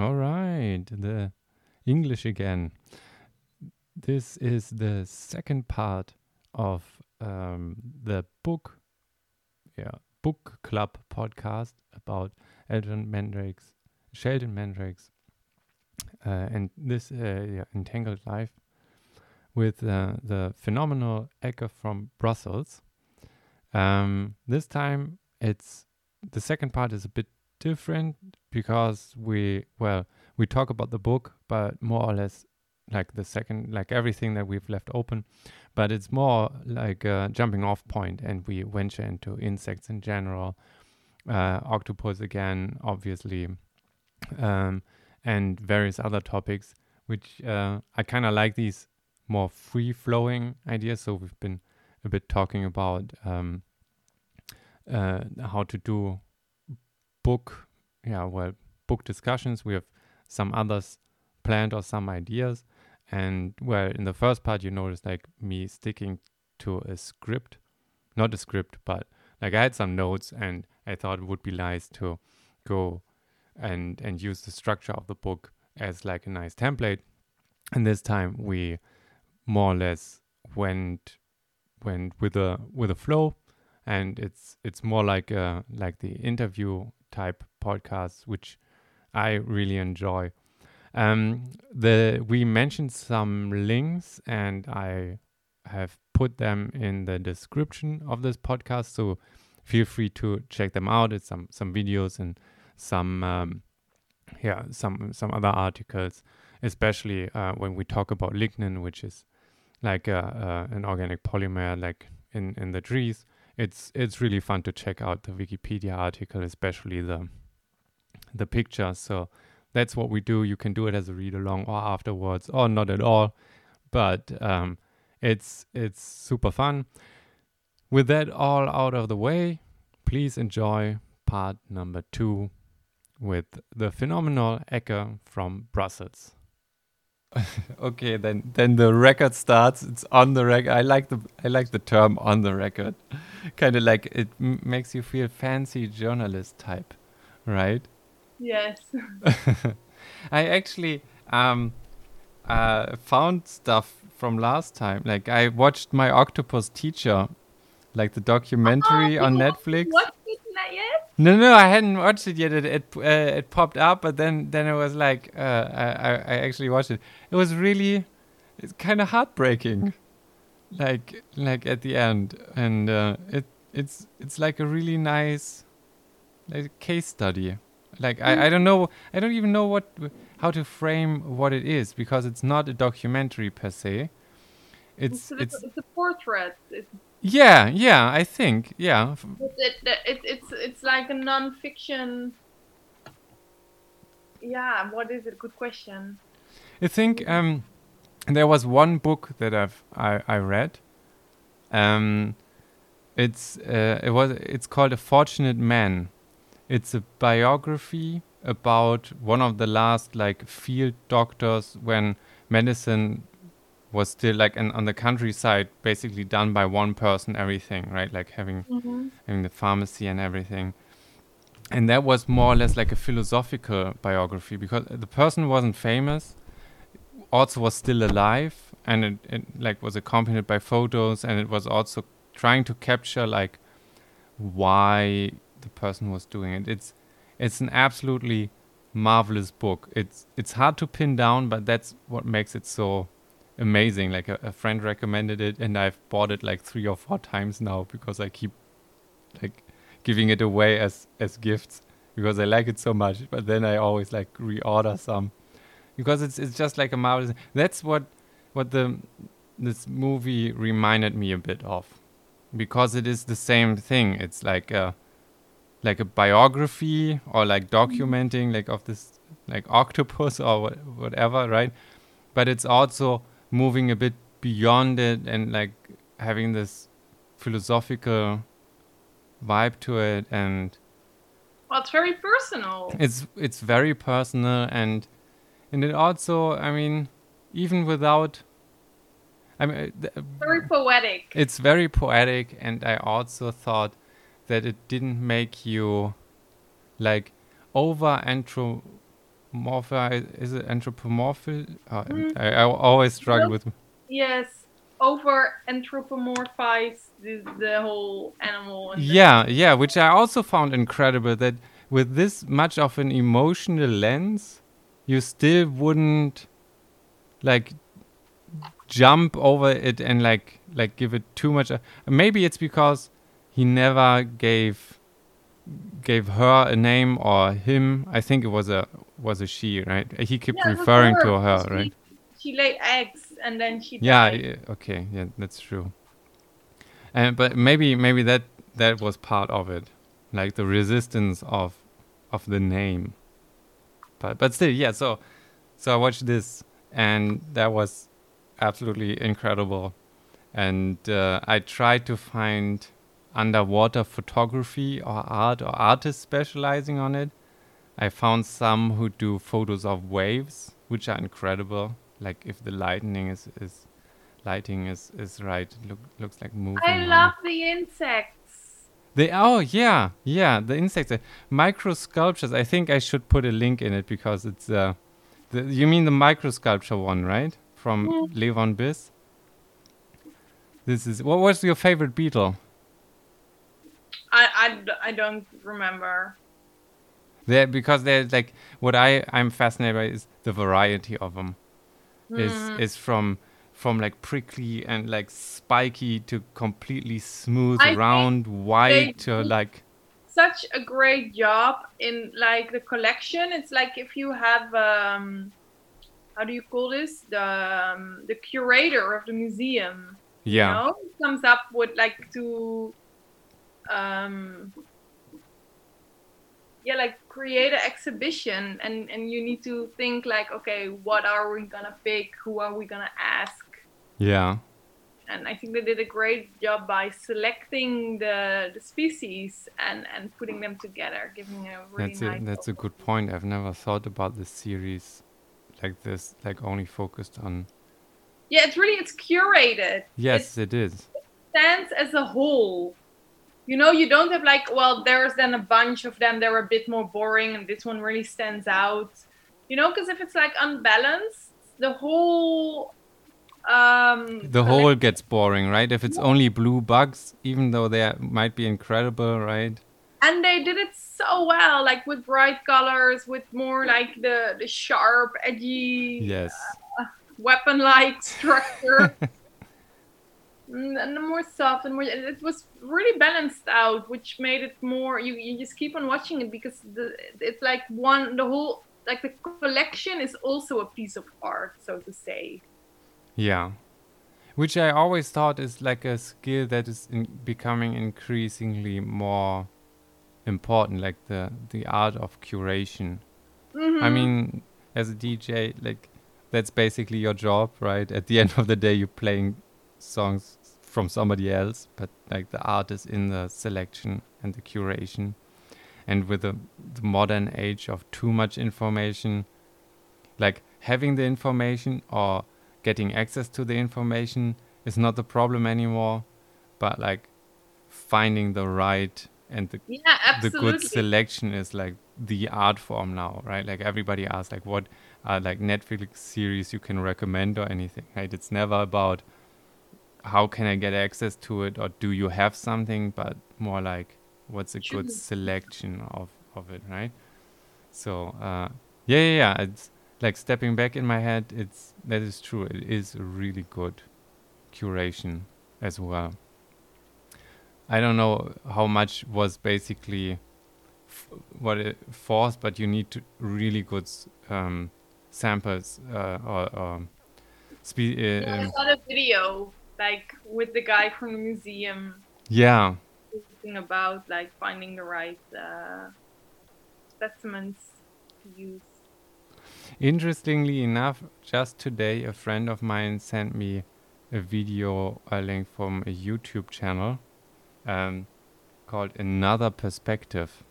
All right, the English again. This is the second part of um, the book, yeah, book club podcast about Elton Mandrake's, Sheldon Mandrake's, uh, and this uh, yeah, entangled life with uh, the phenomenal Ekke from Brussels. Um, this time, it's the second part is a bit different because we well we talk about the book, but more or less like the second like everything that we've left open, but it's more like a jumping off point, and we venture into insects in general, uh, octopus again, obviously, um, and various other topics, which uh, I kind of like these more free flowing ideas. So we've been a bit talking about um, uh, how to do book, yeah, well, book discussions. We have some others planned or some ideas. And well, in the first part, you noticed like me sticking to a script, not a script, but like I had some notes and I thought it would be nice to go and and use the structure of the book as like a nice template. And this time we more or less went went with a with a flow and it's it's more like a like the interview type podcasts, which I really enjoy. Um, the we mentioned some links and I have put them in the description of this podcast, so feel free to check them out. It's some some videos and some um, yeah some some other articles, especially uh, when we talk about lignin, which is like uh, an organic polymer like in in the trees. It's it's really fun to check out the Wikipedia article, especially the the picture. So that's what we do. You can do it as a read along or afterwards or not at all. But um, it's it's super fun. With that all out of the way, please enjoy part number two with the phenomenal Ekke from Brussels. okay, then then the record starts. It's on the record. I like the I like the term on the record. kind of like it makes you feel fancy journalist type, right? Yes. I actually um, uh, found stuff from last time. Like I watched my octopus teacher, like the documentary oh, on Netflix. Watched yet? No, no, I hadn't watched it yet. It it, uh, it popped up, but then then it was like uh, I I actually watched it. It was really, it's kind of heartbreaking, like like at the end, and uh, it it's it's like a really nice, like case study like I, I don't know I don't even know what how to frame what it is because it's not a documentary per se. It's it's, it's, it's a portrait. It's, yeah, yeah, I think yeah. It, it, it, it's it's like a non-fiction. Yeah, what is it? Good question. I think um, there was one book that I've I, I read. Um, it's uh, it was it's called A Fortunate Man it's a biography about one of the last like field doctors when medicine was still like an, on the countryside basically done by one person everything right like having mm-hmm. having the pharmacy and everything and that was more or less like a philosophical biography because the person wasn't famous also was still alive and it, it like was accompanied by photos and it was also trying to capture like why the person was doing it. It's it's an absolutely marvelous book. It's it's hard to pin down, but that's what makes it so amazing. Like a, a, friend recommended it, and I've bought it like three or four times now because I keep like giving it away as as gifts because I like it so much. But then I always like reorder some because it's it's just like a marvelous. That's what what the this movie reminded me a bit of because it is the same thing. It's like a like a biography or like mm-hmm. documenting like of this like octopus or what, whatever right but it's also moving a bit beyond it and like having this philosophical vibe to it and well it's very personal. It's it's very personal and and it also i mean even without i mean uh, very poetic. it's very poetic and i also thought that it didn't make you like over morphi is it anthropomorphic? Uh, Mm. I, I always struggle Nope. with. Yes, over anthropomorphize the, the whole animal. And the- Yeah, yeah, which I also found incredible that with this much of an emotional lens, you still wouldn't like jump over it and like like give it too much. Maybe it's because he never gave gave her a name or him. I think it was a was a she, right? He kept Yeah, referring to her, her, she- right? She laid eggs and then she Yeah, died. yeah, okay, yeah, that's true. And but maybe maybe that that was part of it, like the resistance of of the name. But but still, yeah. So so I watched this, and that was absolutely incredible. And uh, I tried to find underwater photography or art or artists specializing on it. I found some who do photos of waves, which are incredible. Like if the lightning is, is lighting is, is right, it look, looks like moving. I on love the insects. the oh yeah yeah the insects uh, micro sculptures. I think I should put a link in it because it's uh, the, you mean the micro sculpture one right from Mm. Levon Biss. This is what was your favorite beetle? I, I, I don't remember. There because there's like what I I'm fascinated by is the variety of them. Is Mm. is from from like prickly and like spiky to completely smooth, I round, white to like such a great job in like the collection. It's like if you have um, how do you call this? The um, the curator of the museum. yeah You know, comes up with like to um yeah like create an exhibition and and you need to think like okay what are we gonna pick who are we gonna ask yeah and I think they did a great job by selecting the, the species and, and putting them together, giving a really that's nice. a that's a good point. I've never thought about this series like this, like only focused on. Yeah, it's really it's curated. Yes, it is. It stands as a whole. You know, you don't have like well, there's then a bunch of them. They're a bit more boring, and this one really stands out. You know, because if it's like unbalanced, the whole. Um, The whole gets boring, right? If it's only blue bugs, even though they are- might be incredible, right? and they did it so well, like with bright colors, with more like the the sharp, edgy. Yes. weapon-like structure Mm, and more soft and more it was really balanced out which made it more you, you just keep on watching it because the it's like one the whole like the collection is also a piece of art so to say Yeah. Which I always thought is like a skill that is in becoming increasingly more important, like the the art of curation. I Mhm. mean, as a DJ, like that's basically your job, right? At the end of the day, you're playing songs from somebody else, but like the art is in the selection and the curation. And with the, the modern age of too much information, like having the information or getting access to the information is not the problem anymore, but like finding the right and the yeah the good selection is like the art form now, right? Like everybody asks, like, what are like Netflix series you can recommend or anything, right? It's never about how can I get access to it or do you have something, but more like what's a good selection of of it, right? So uh, yeah, yeah, yeah. It's like stepping back in my head. It's that is true. It is a really good curation as well. I don't know how much was basically f- what it forced, but you need to really good um, samples uh, or, or spe- uh, Yeah, I um, saw the video like with the guy from the museum yeah, about like finding the right uh, specimens to use Interestingly enough, just today a friend of mine sent me a video, a link from a YouTube channel um, called Another Perspective.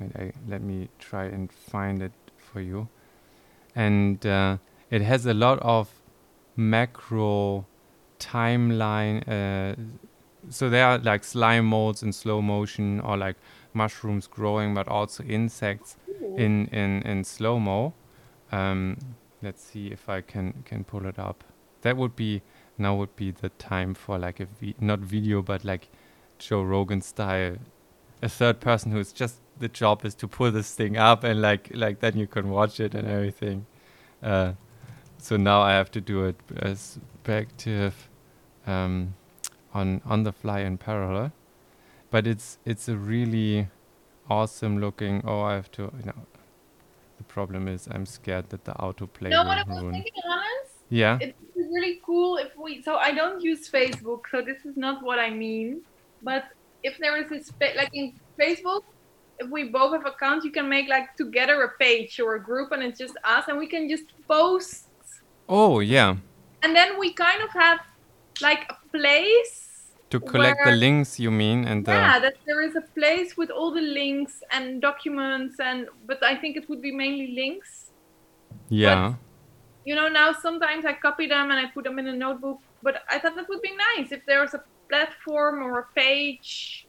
Wait, I, let me try and find it for you. And uh, it has a lot of macro timeline. Uh, so there are like slime molds in slow motion or like mushrooms growing, but also insects in in in slow mo. Um, let's see if I can can pull it up. That would be now would be the time for like a vi- not video but like Joe Rogan style, a third person who's just the job is to pull this thing up and like like then you can watch it and everything. Uh, so now I have to do it as perspective um, on on the fly in parallel. But it's it's a really awesome looking. Oh, I have to. You know, the problem is I'm scared that the autoplay will what I was ruin. thinking, Hannes? Yeah. It's really cool if we. So I don't use Facebook, so this is not what I mean. But if there is a spa- like in Facebook, if we both have accounts, you can make like together a page or a group, and it's just us, and we can just post, Oh yeah. and then we kind of have like a place. To collect the links, you mean, and the Yeah, that there is a place with all the links and documents, and but I think it would be mainly links. yeah. you know now sometimes i copy them and i put them in a notebook but i thought that would be nice if there was a platform or a page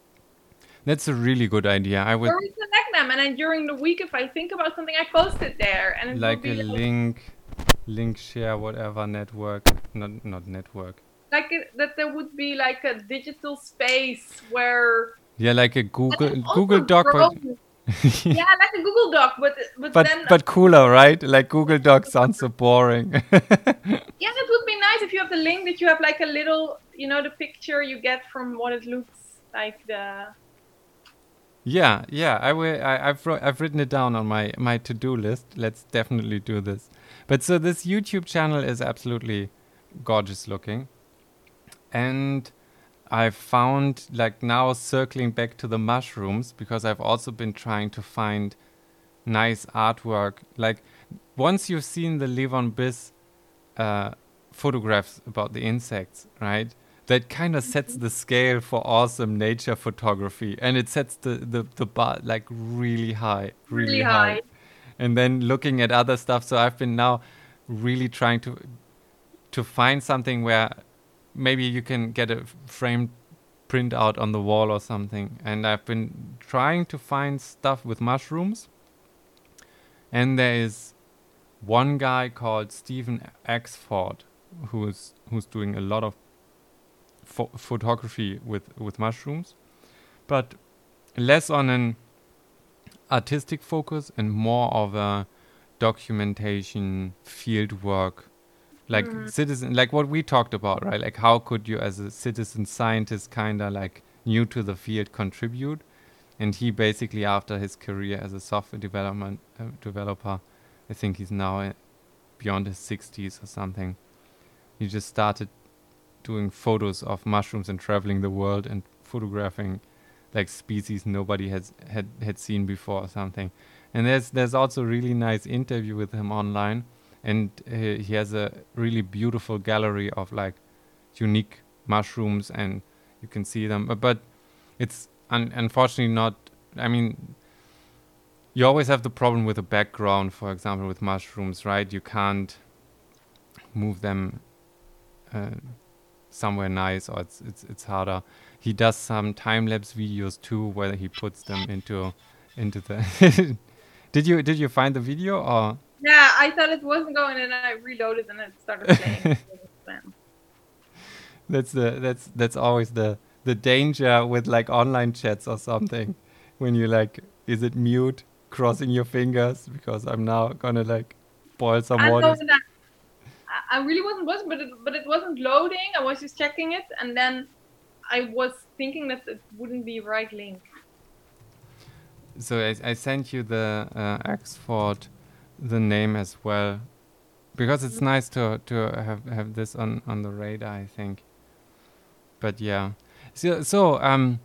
That's a really good idea. I would where we connect them and then during the week if i think about something i post it there and it like a like, link, link share, whatever network, not not network. Like it, that there would be like a digital space where Yeah, like a Google Google Doc, but yeah like a google doc but but, but then but cooler, right? Like Google Doc sounds so boring. yeah that would be nice if you have the link that you have like a little you know the picture you get from what it looks like the yeah, yeah. I will. I, I've I've written it down on my my to do list. Let's definitely do this. But so this YouTube channel is absolutely gorgeous looking, and I found like now circling back to the mushrooms because I've also been trying to find nice artwork. Like once you've seen the Levon Biss uh, photographs about the insects, right? That kind of sets the scale for awesome nature photography, and it sets the the, the bar like really high, really, Really high. high. And then looking at other stuff, so I've been now really trying to to find something where maybe you can get a framed print out on the wall or something. And I've been trying to find stuff with mushrooms. And there is one guy called Stephen Axford who's who's doing a lot of pho- photography with with mushrooms, but less on an artistic focus and more of a documentation field work like Mm. citizen like what we talked about right? Like how could you as a citizen scientist kind of like new to the field contribute? And he basically after his career as a software development uh, developer i think he's now beyond his 60s or something. He just started doing photos of mushrooms and traveling the world and photographing like species nobody has had had seen before or something. And there's there's also a really nice interview with him online and uh, he has a really beautiful gallery of like unique mushrooms and you can see them. But, but it's un- unfortunately not i mean you always have the problem with the background for example with mushrooms right? You can't move them uh, somewhere nice or it's it's it's harder. He does some time lapse videos too where he puts them into into the did you did you find the video or Yeah, I thought it wasn't going, and I reloaded and it started playing. that's the that's that's always the the danger with like online chats or something when you like is it mute crossing your fingers because i'm now gonna like boil some I, water I- I really wasn't watching, but it, but it wasn't loading. I was just checking it, and then I was thinking that it wouldn't be right link. so I, I sent you the uh, Axford, the name as well, because it's nice to to have have this on on the radar. I think. But yeah, so so um.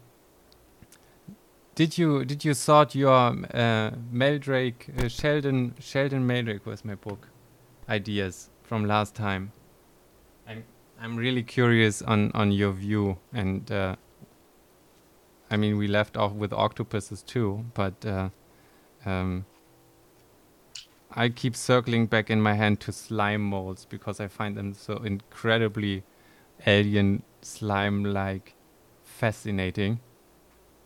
Did you did you sort your uh, Meldrake uh, Sheldon Sheldon Meldrake was my book ideas from last time? I'm I'm really curious on on your view and uh, I mean, we left off with octopuses too, but uh, um, I keep circling back in my hand to slime molds because I find them so incredibly alien slime-like, fascinating.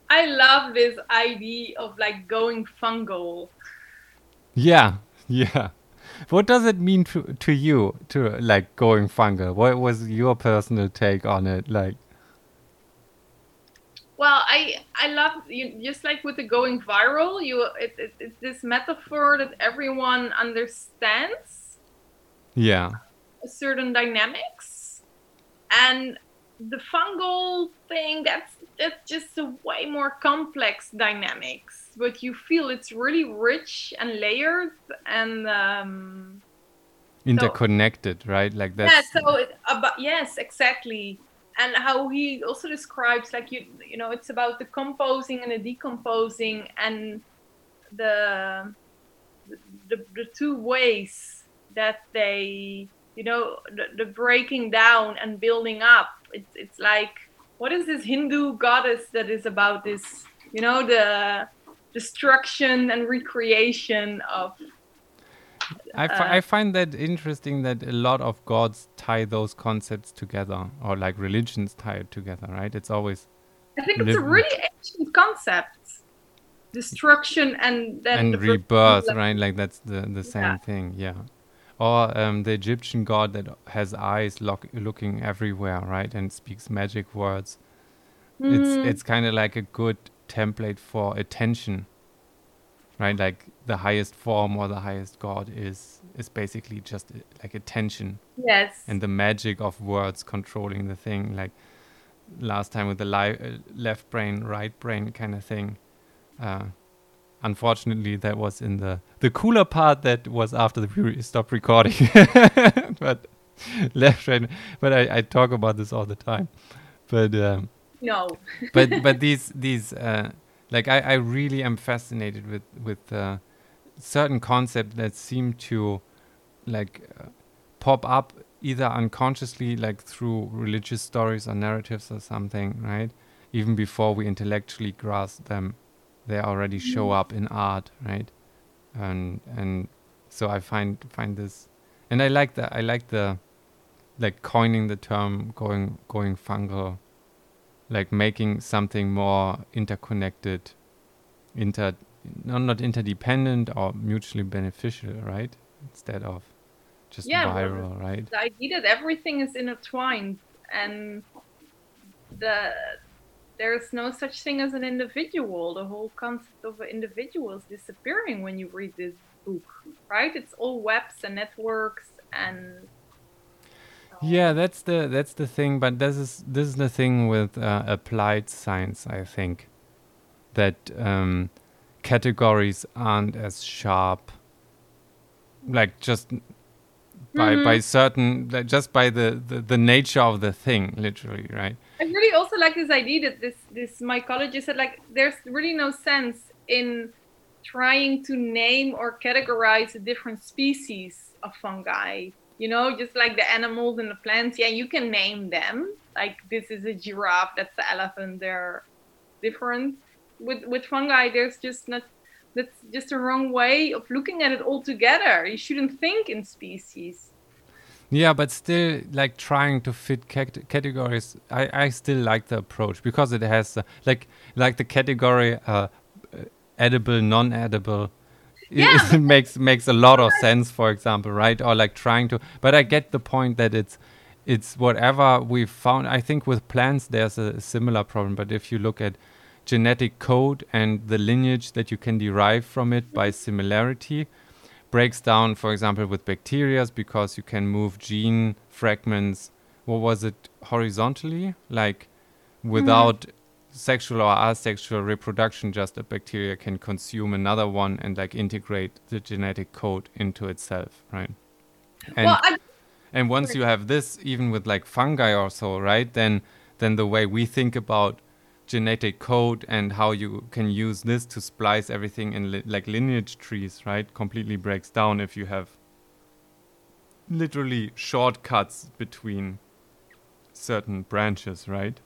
I love this idea of like going fungal. Yeah, yeah. What does it mean to to you to like going fungal? What was your personal take on it? Like, well, I I love you just like with the going viral. You it, it, it's this metaphor that everyone understands. Yeah. Certain dynamics, and the fungal thing that's that's just a way more complex dynamics. But you feel it's really rich and layered and. Um, interconnected so, right like that yeah so it, yes exactly and how he also describes like you you know it's about the composing and the decomposing and the the, the two ways that they you know the, the breaking down and building up. It's it's like what is this hindu goddess that is about this you know the destruction and recreation of I, uh, I find that interesting that a lot of gods tie those concepts together, or like religions tie it together, right? It's always. I think it's a really ancient concept. Destruction and then and rebirth, right? Like that's the the same yeah. thing, yeah. Or um, the Egyptian god that has eyes look, looking everywhere, right, and speaks magic words. Mm. It's it's kind of like a good template for attention right like the highest form or the highest god is is basically just like attention. Yes. And the magic of words controlling the thing like last time with the li- uh, left brain right brain kind of thing. Uh, unfortunately that was in the the cooler part that was after the we stopped recording. But left brain but I, I talk about this all the time. But um, no. but but these these uh, like I, I really am fascinated with with uh, certain concepts that seem to like uh, pop up either unconsciously like through religious stories or narratives or something right even before we intellectually grasp them they already show mm. up in art right and and so i find find this and i like that i like the like coining the term going going fungal like making something more interconnected, inter no, not interdependent or mutually beneficial, right? Instead of just yeah, viral, right? The idea that everything is intertwined and the there's no such thing as an individual. The whole concept of an individual is disappearing when you read this book, right? It's all webs and networks and yeah, that's the that's the thing. But this is this is the thing with uh, applied science. I think that um, categories aren't as sharp. Like just by mm-hmm. by certain just by the, the the nature of the thing, literally, right? I really also like this idea that this this mycologist said like there's really no sense in trying to name or categorize a different species of fungi you know just like the animals and the plants yeah you can name them like this is a giraffe that's the elephant they're different with with fungi there's just not that's just a wrong way of looking at it altogether. You shouldn't think in species. Yeah but still like trying to fit cat categories i i still like the approach because it has uh, like like the category uh, edible non-edible. Yeah, it makes makes a lot of sense for example right? Or like trying to but i get the point that it's it's whatever we've found. I think with plants there's a similar problem but if you look at genetic code and the lineage that you can derive from it by similarity breaks down for example with bacteria because you can move gene fragments what was it horizontally like without mm-hmm sexual or asexual reproduction, just a bacteria can consume another one and like integrate the genetic code into itself, right? And well, and once you have this, even with like fungi or so, right? Then then the way we think about genetic code and how you can use this to splice everything in li like lineage trees, right? Completely breaks down if you have literally shortcuts between certain branches, right?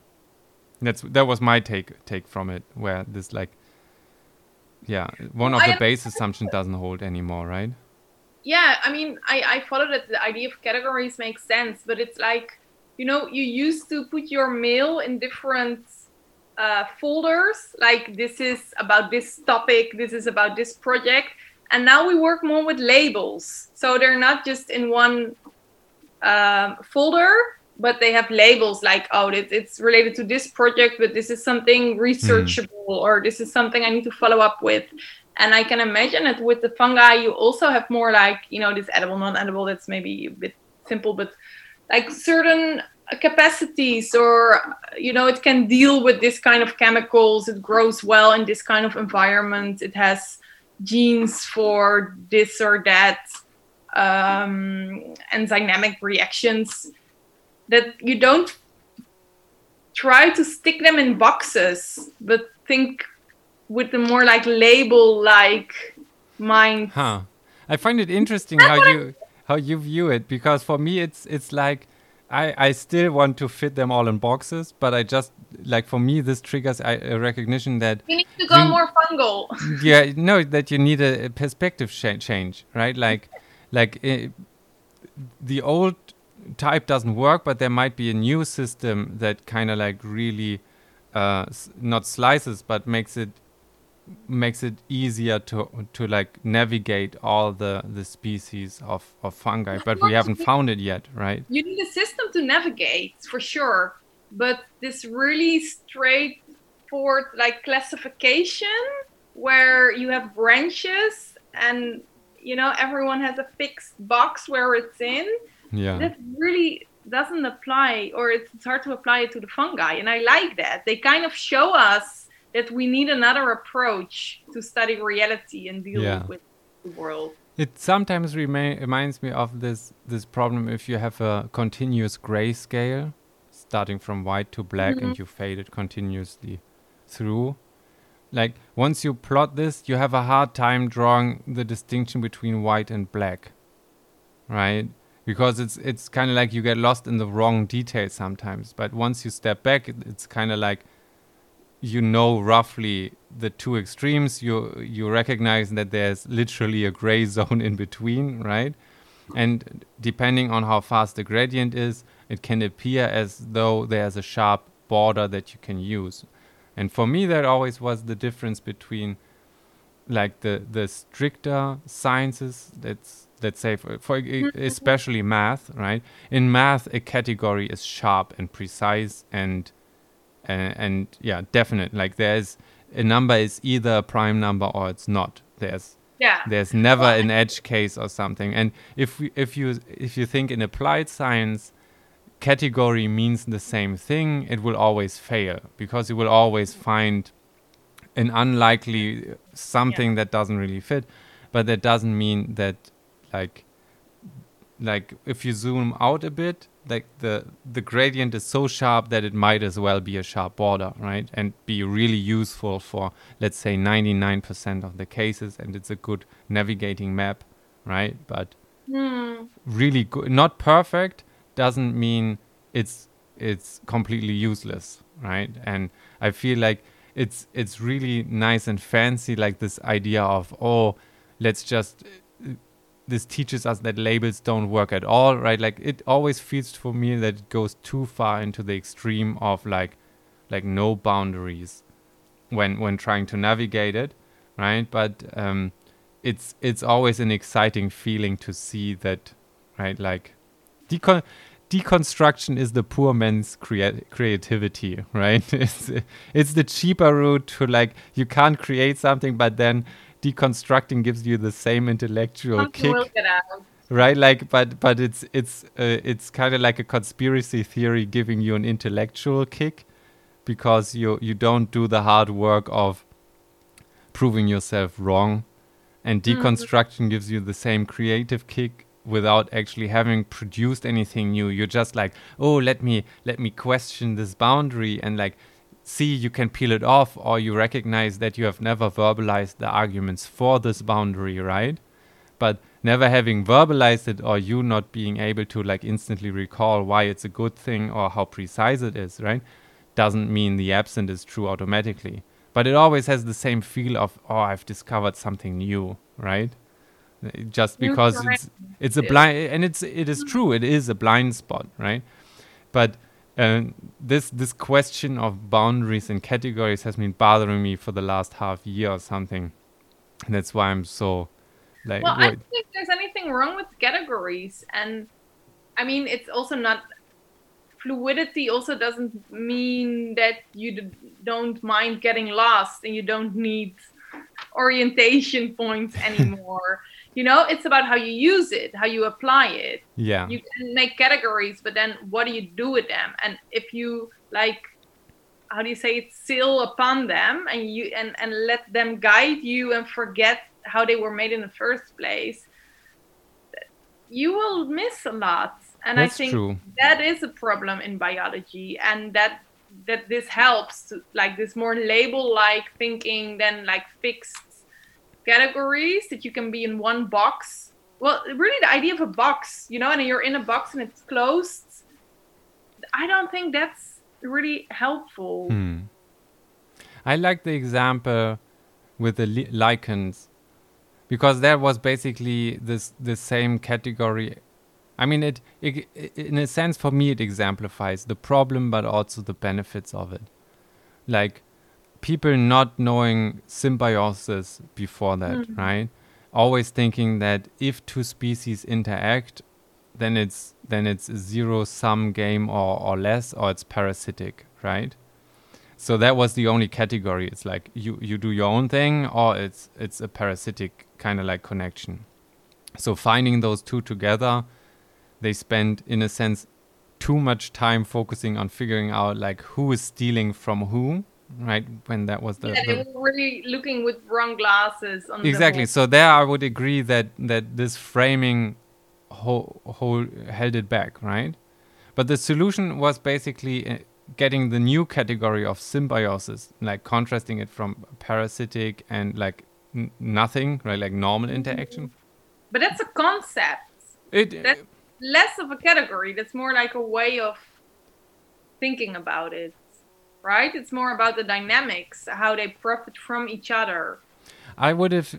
That's that was my take take from it, where this like, yeah, one of the base assumptions doesn't hold anymore, right? Yeah, I mean, I I follow that the idea of categories makes sense, but it's like, you know, you used to put your mail in different uh, folders, like this is about this topic, this is about this project, and now we work more with labels. So they're not just in one um, folder but they have labels like oh it, it's related to this project but this is something researchable mm. or this is something i need to follow up with. And i can imagine that with the fungi you also have more like you know this edible non-edible that's maybe a bit simple but like certain capacities or you know it can deal with this kind of chemicals. It grows well in this kind of environment. It has genes for this or that um, enzymatic reactions that you don't try to stick them in boxes but think with the more like label like mind. Huh. I find it interesting how you how you view it because for me it's it's like I, I still want to fit them all in boxes, but I just like for me this triggers a recognition that you need to go you, more fungal. yeah, no, that you need a, perspective change, right? Like, like uh, the old type doesn't work, but there might be a new system that kind of like really uh, not slices, but makes it makes it easier to to like navigate all the the species of of fungi but we haven't found it yet right? You need a system to navigate for sure but this really straightforward like classification where you have branches and you know everyone has a fixed box where it's in yeah. that really doesn't apply or it's hard to apply it to the fungi and i like that. They kind of show us that we need another approach to study reality and deal yeah. with the world. It sometimes reminds me of this this problem if you have a continuous gray scale starting from white to black mm -hmm. and you fade it continuously through. Like once you plot this, you have a hard time drawing the distinction between white and black. Right? Because it's it's kind of like you get lost in the wrong details sometimes. But once you step back, it's kind of like you know roughly the two extremes. You you recognize that there's literally a gray zone in between right? And depending on how fast the gradient is it can appear as though there's a sharp border that you can use. And for me that always was the difference between like the the stricter sciences that's let's say for, for mm-hmm. especially math right? In math a category is sharp and precise and and, and yeah, definite. Like there's a number is either a prime number or it's not. There's yeah. There's never well, an edge case or something. And if we, if you if you think in applied science, category means the same thing, it will always fail because you will always find an unlikely uh, something yeah. that doesn't really fit. But that doesn't mean that like like if you zoom out a bit, like the the gradient is so sharp that it might as well be a sharp border, right? And be really useful for let's say 99% of the cases, and it's a good navigating map, right? But mm. really good, not perfect, doesn't mean it's it's completely useless, right? And I feel like it's it's really nice and fancy, like this idea of oh, let's just this teaches us that labels don't work at all, right? Like it always feels for me that it goes too far into the extreme of like like no boundaries when when trying to navigate it, right? But um, it's it's always an exciting feeling to see that, right? Like decon- deconstruction is the poor man's crea- creativity, right? it's it's the cheaper route to like you can't create something, but then deconstructing gives you the same intellectual kick right like but but it's it's uh, it's kind of like a conspiracy theory giving you an intellectual kick because you you don't do the hard work of proving yourself wrong and mm-hmm. deconstruction mm. gives you the same creative kick without actually having produced anything new you're just like oh let me let me question this boundary and like see you can peel it off or you recognize that you have never verbalized the arguments for this boundary right? But never having verbalized it or you not being able to like instantly recall why it's a good thing or how precise it is right doesn't mean the absent is true automatically. But it always has the same feel of oh i've discovered something new right? Just because it's it's a blind and it's it is true it is a blind spot right? But and this this question of boundaries and categories has been bothering me for the last half year or something. And that's why I'm so Like, well, I don't think there's anything wrong with categories, and I mean it's also not fluidity. Also doesn't mean that you don't mind getting lost and you don't need orientation points anymore. You know, it's about how you use it, how you apply it. yeah. You can make categories, but then what do you do with them? And if you like, how do you say it, sail upon them and you and and let them guide you and forget how they were made in the first place, you will miss a lot. And That's I think true. that is a problem in biology, and that that this helps to like this more label-like thinking than like fixed categories that you can be in one box. Well, really, the idea of a box, you know, and you're in a box and it's closed. I don't think that's really helpful. Hmm. I like the example with the li- lichens because that was basically this the same category. I mean, it, it, it in a sense for me it exemplifies the problem, but also the benefits of it. Like people not knowing symbiosis before that, Mhm. right? Always thinking that if two species interact, then it's then it's a zero sum game or, or less, or it's parasitic, right? So that was the only category. It's like you you do your own thing, or it's it's a parasitic kind of like connection. So finding those two together, they spend in a sense too much time focusing on figuring out like who is stealing from who, right? When that was the, yeah, the they were really looking with wrong glasses on exactly so there i would agree that that this framing whole, whole held it back right but the solution was basically uh, getting the new category of symbiosis like contrasting it from parasitic and like n- nothing right like normal interaction But that's a concept. it That's less of a category. That's more like a way of thinking about it, right? It's more about the dynamics, how they profit from each other. I would have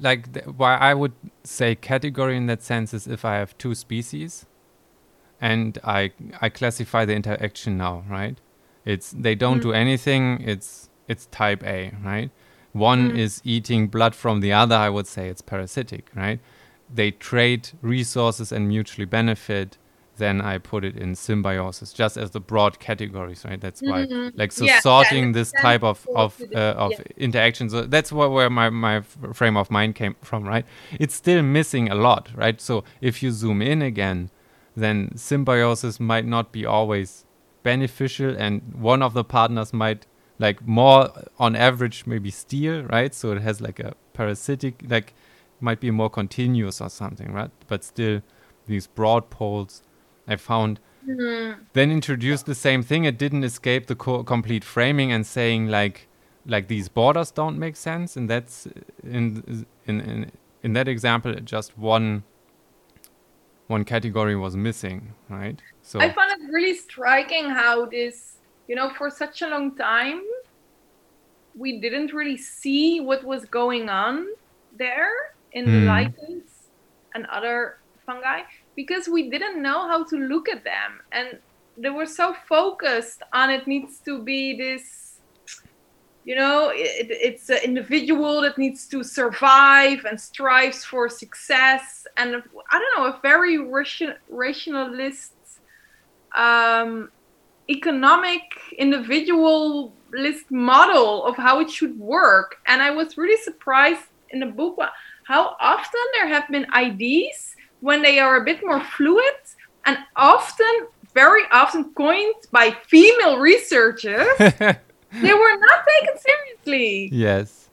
like th- why I would say category in that sense is if I have two species and I I classify the interaction now, right? It's they don't do anything, it's it's type A, right? One Mm. is eating blood from the other, I would say it's parasitic, right? They trade resources and mutually benefit, then I put it in symbiosis, just as the broad categories, right? That's why Mhm. like so Yeah, yeah, sorting in a this type of of uh, of yeah. interactions that's where, where my my frame of mind came from right it's still missing a lot right so if you zoom in again then symbiosis might not be always beneficial and one of the partners might like more on average maybe steal right so it has like a parasitic like might be more continuous or something right but still these broad poles i found Mhm. then introduced the same thing. It didn't escape the co- complete framing and saying like like these borders don't make sense. And that's in in in, in that example, just one one category was missing, right? So I found it really striking how this, you know, for such a long time, we didn't really see what was going on there in the Hmm. lichens and other fungi because we didn't know how to look at them. And they were so focused on it needs to be this, you know, it, it's an individual that needs to survive and strives for success. And I don't know, a very ration, rationalist um, economic individualist model of how it should work. And I was really surprised in the book how often there have been IDs when they are a bit more fluid and often, very often coined by female researchers. they were not taken seriously. yes,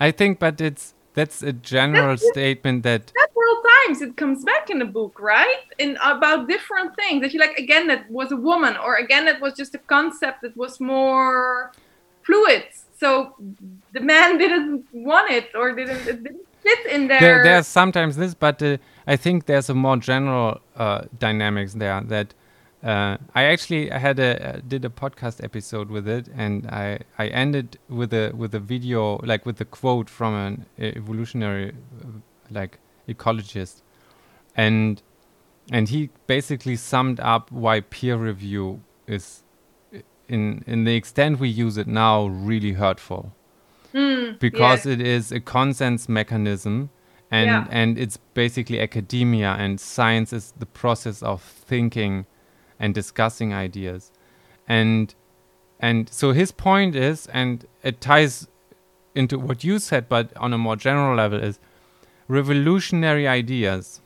I think, but it's that's a general That's statement that several times it comes back in the book, right? In about different things that you like. Again, that was a woman, or again, that was just a concept that was more fluid. So the man didn't want it, or didn't it didn't fit in there. there, there's sometimes this, but uh, I think there's a more general uh, dynamics there that uh, I actually had a uh, did a podcast episode with it, and I I ended with a with a video like with a quote from an evolutionary like ecologist, and and he basically summed up why peer review is in in the extent we use it now really hurtful Mm, because yes. it is a consens mechanism and Yeah. and it's basically academia and science is the process of thinking and discussing ideas and and so his point is and it ties into what you said but on a more general level is revolutionary ideas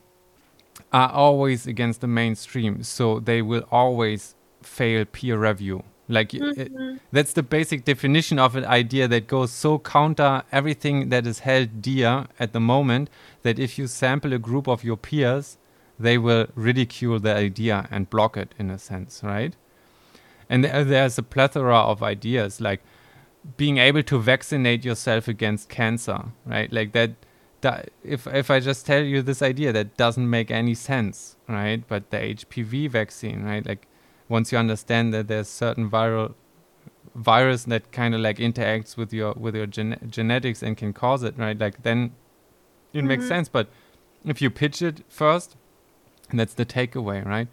are always against the mainstream so they will always fail peer review like y- it- that's the basic definition of an idea that goes so counter everything that is held dear at the moment that if you sample a group of your peers they will ridicule the idea and block it in a sense right? And there, there's a plethora of ideas like being able to vaccinate yourself against cancer right? Like that that if if i just tell you this idea that doesn't make any sense right? But the hpv vaccine right? Like once you understand that there's certain viral virus that kind of like interacts with your with your gene- genetics and can cause it right? Like then it makes sense. But if you pitch it first and that's the takeaway right?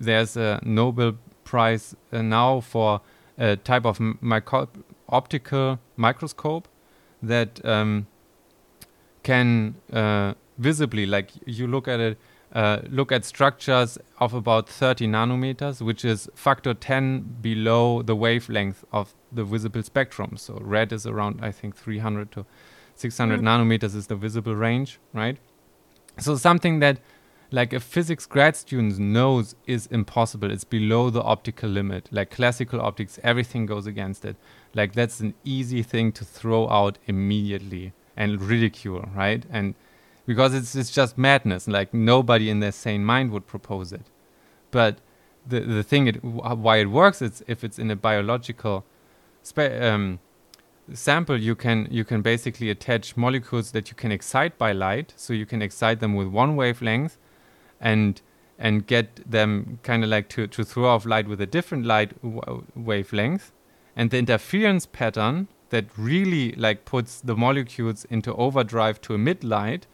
There's a nobel prize uh, now for a type of micro- optical microscope that um, can uh, visibly like you look at it uh, look at structures of about 30 nanometers which is factor 10 below the wavelength of the visible spectrum. So red is around i think 300 to 600 nanometers is the visible range right? So something that like a physics grad student knows is impossible. It's below the optical limit. Like classical optics everything goes against it. Like that's an easy thing to throw out immediately and ridicule right? And because it's it's just madness like nobody in their sane mind would propose it. But the the thing it why it works is if it's in a biological um, sample you can you can basically attach molecules that you can excite by light. So you can excite them with one wavelength and and get them kind of like to, to throw off light with a different light w- wavelength. And the interference pattern that really like puts the molecules into overdrive to emit light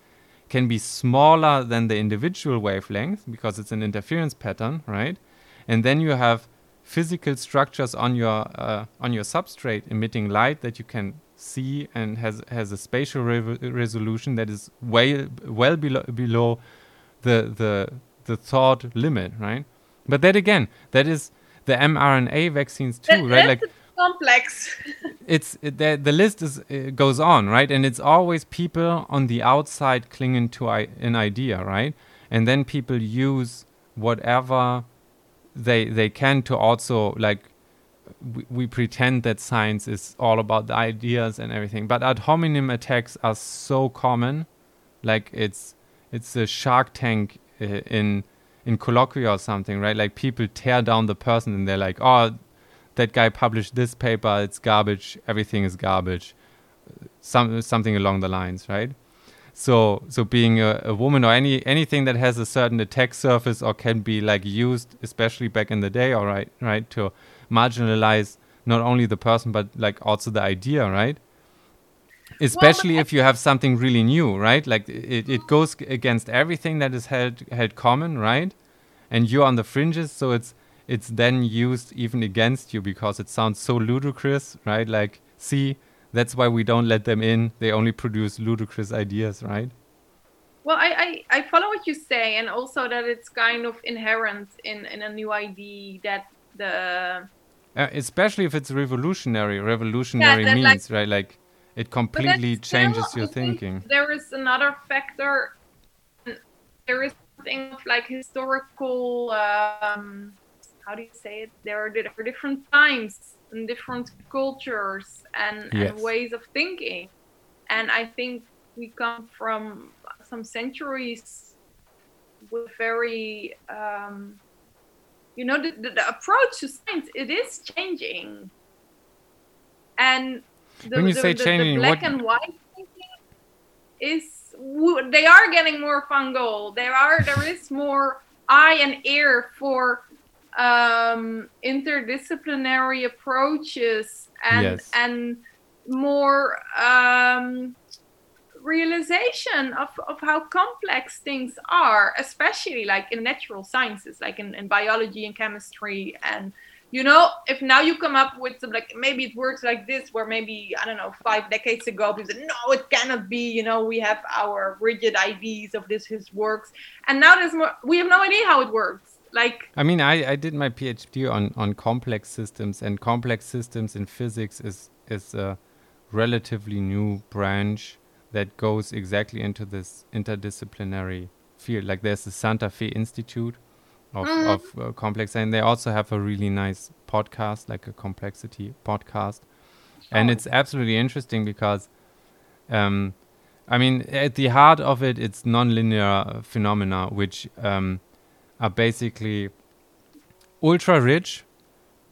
can be smaller than the individual wavelength because it's an interference pattern right? And then you have physical structures on your uh, on your substrate emitting light that you can see and has has a spatial re- resolution that is way well below below the the the thought limit right? But that again that is the mRNA vaccines too That- right? like complex. it's it, the, the list is uh, goes on right? And it's always people on the outside clinging to I, an idea right? And then people use whatever they they can to also like we, we pretend that science is all about the ideas and everything. But ad hominem attacks are so common. Like it's it's a shark tank uh, in in colloquia or something right? Like people tear down the person and they're like oh that guy published this paper it's garbage everything is garbage. Some something along the lines right? So so being a, a woman or any anything that has a certain attack surface or can be like used especially back in the day all right right to marginalize not only the person but like also the idea right? Especially if you have something really new right? Like it, it goes against everything that is held held common right? And you're on the fringes so it's it's then used even against you because it sounds so ludicrous right like see that's why we don't let them in they only produce ludicrous ideas right Well, I, I, I follow what you say, and also that it's kind of inherent in, in a new idea that the uh, especially if it's revolutionary revolutionary like- means right like it completely changes still, your think thinking There is another factor. There is something of like historical. Um, how do you say it? There are, there are different times and different cultures and, Yes. and ways of thinking, and I think we come from some centuries with very. Um, you know, the, the, the approach to science it is changing, and the, When you the, say changing, the black what- and white thinking is they are getting more fungal. There are there is more eye and ear for um, interdisciplinary approaches and Yes. and more um, realization of, of how complex things are, especially like in natural sciences, like in, in biology and chemistry and you know, if now you come up with some like maybe it works like this, where maybe I don't know five decades ago people said no, it cannot be. You know, we have our rigid ideas of this this works, and now there's more. We have no idea how it works. Like I mean, I, I did my PhD on on complex systems, and complex systems in physics is is a relatively new branch that goes exactly into this interdisciplinary field. Like there's the Santa Fe Institute of, Mhm. of uh, complex, and they also have a really nice podcast, like a complexity podcast, and Oh. it's absolutely interesting because, um, I mean, at the heart of it, it's nonlinear phenomena, which um, are basically ultra rich,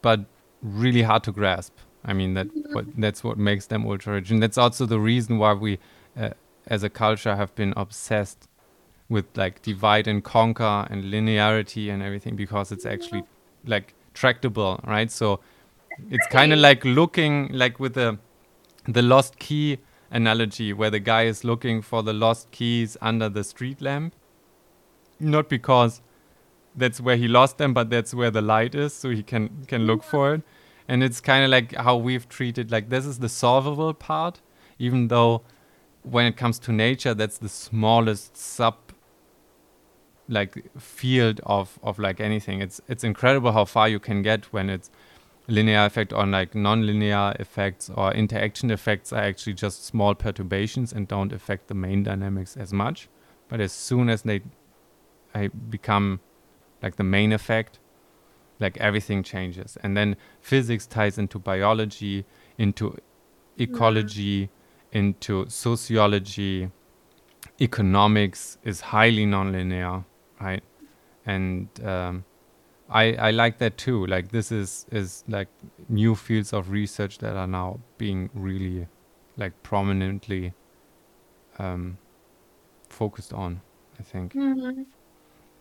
but really hard to grasp. I mean that what, that's what makes them ultra rich, and that's also the reason why we, uh, as a culture, have been obsessed with like divide and conquer and linearity and everything because it's actually like tractable, right? So it's kind of like looking like with the the lost key analogy where the guy is looking for the lost keys under the street lamp. Not because that's where he lost them but that's where the light is so he can can look for it. And it's kind of like how we've treated like this is the solvable part even though when it comes to nature that's the smallest sub like field of of like anything. It's it's incredible how far you can get when it's linear effect or like non-linear effects or interaction effects are actually just small perturbations and don't affect the main dynamics as much. But as soon as they I become like the main effect like everything changes. And then physics ties into biology into ecology into sociology. Economics is highly nonlinear right? And um, I, I like that too. Like this is is like new fields of research that are now being really like prominently um, focused on i think. Mhm.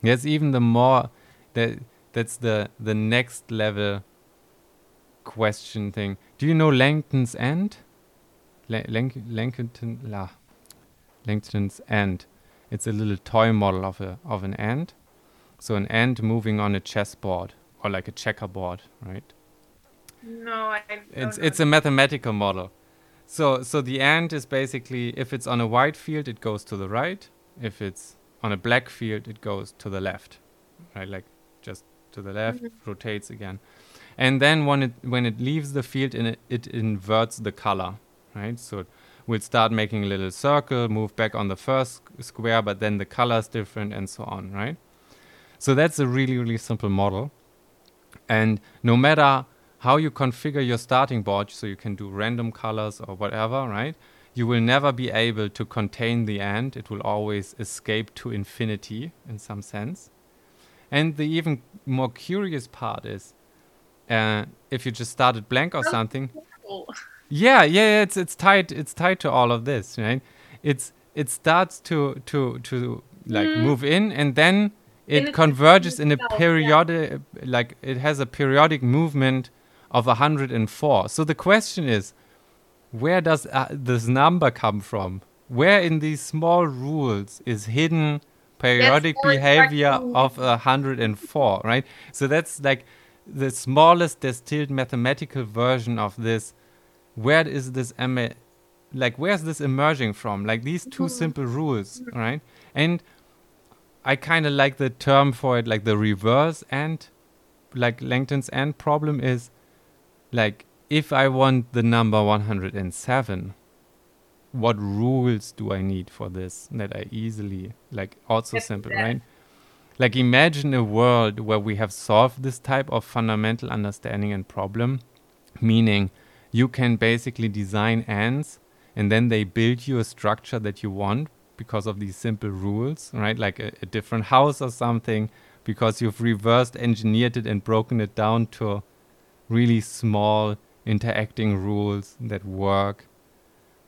Yes, even the more that that's the the next level question thing. Do you know Langton's Ant? Lang- Langton la Langton's Ant. It's a little toy model of a of an ant. So an ant moving on a chessboard or like a checkerboard, right? no, I. Don't It's know. it's a mathematical model. So so the ant is basically if it's on a white field it goes to the right. If it's on a black field it goes to the left. Right? Like just to the left, mm-hmm. rotates again. And then when it when it leaves the field in it, it inverts the color. Right? So it will start making a little circle, move back on the first square, but then the color is different and so on, right? So that's a really, really simple model. And no matter how you configure your starting board, so you can do random colors or whatever, right? You will never be able to contain the ant. It will always escape to infinity in some sense. And the even more curious part is uh, if you just started blank or something, yeah, yeah, it's it's tied it's tied to all of this, right? It's it starts to to to like Mm. move in and then it converges in a itself, yeah. periodic like it has a periodic movement of 104. So the question is where does uh, this number come from? Where in these small rules is hidden periodic behavior of 104, right? So that's like the smallest distilled mathematical version of this. Where is this ema- like where's this emerging from? Like these two simple rules, right? And I kind of like the term for it, like the reverse and like Langton's ant problem is like if I want the number 107, what rules do I need for this that I easily like also Get simple, right? Like imagine a world where we have solved this type of fundamental understanding and problem, meaning you can basically design ants and then they build you a structure that you want because of these simple rules, right? Like a, a different house or something, because you've reversed engineered it and broken it down to really small interacting rules that work,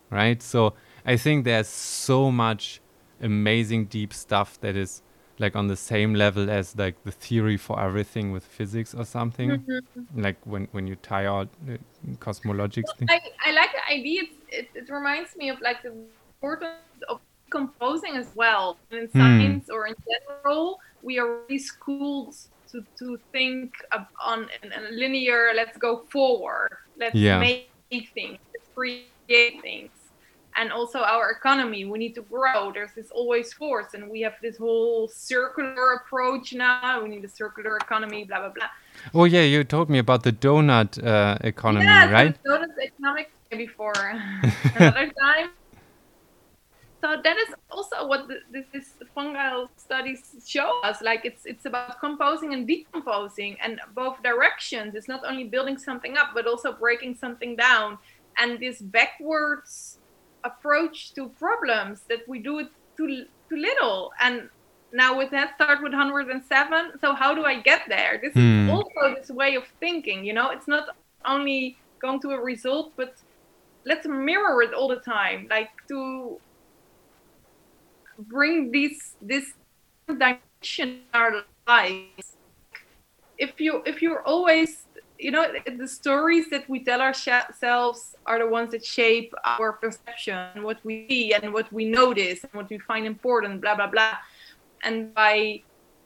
right? So I think there's so much amazing deep stuff that is like on the same level as like the theory for everything with physics or something Mm-hmm. like when when you tie out uh, cosmologics thing. I, I like the idea. It, it reminds me of like the importance of composing as well. In Hmm. science or in general, we are really schooled to to think on a linear. Let's go forward. Let's Yeah. make things. Let's create things. And also our economy, we need to grow. There's this always force, and we have this whole circular approach now. We need a circular economy, blah blah blah. Oh yeah, you told me about the donut uh, economy, yeah, right? So that's economic before another time. So that is also what the, this, this fungal studies show us. Like it's it's about composing and decomposing, and both directions. It's not only building something up, but also breaking something down. And this backwards approach to problems that we do it too too little. And now with that start with 107. So how do I get there? This Hmm. is also this way of thinking. You know, it's not only going to a result, but let's mirror it all the time. Like to bring this this dimension in our lives. If you if you're always you know the stories that we tell ourselves are the ones that shape our perception, what we see and what we notice and what we find important, blah blah blah. And by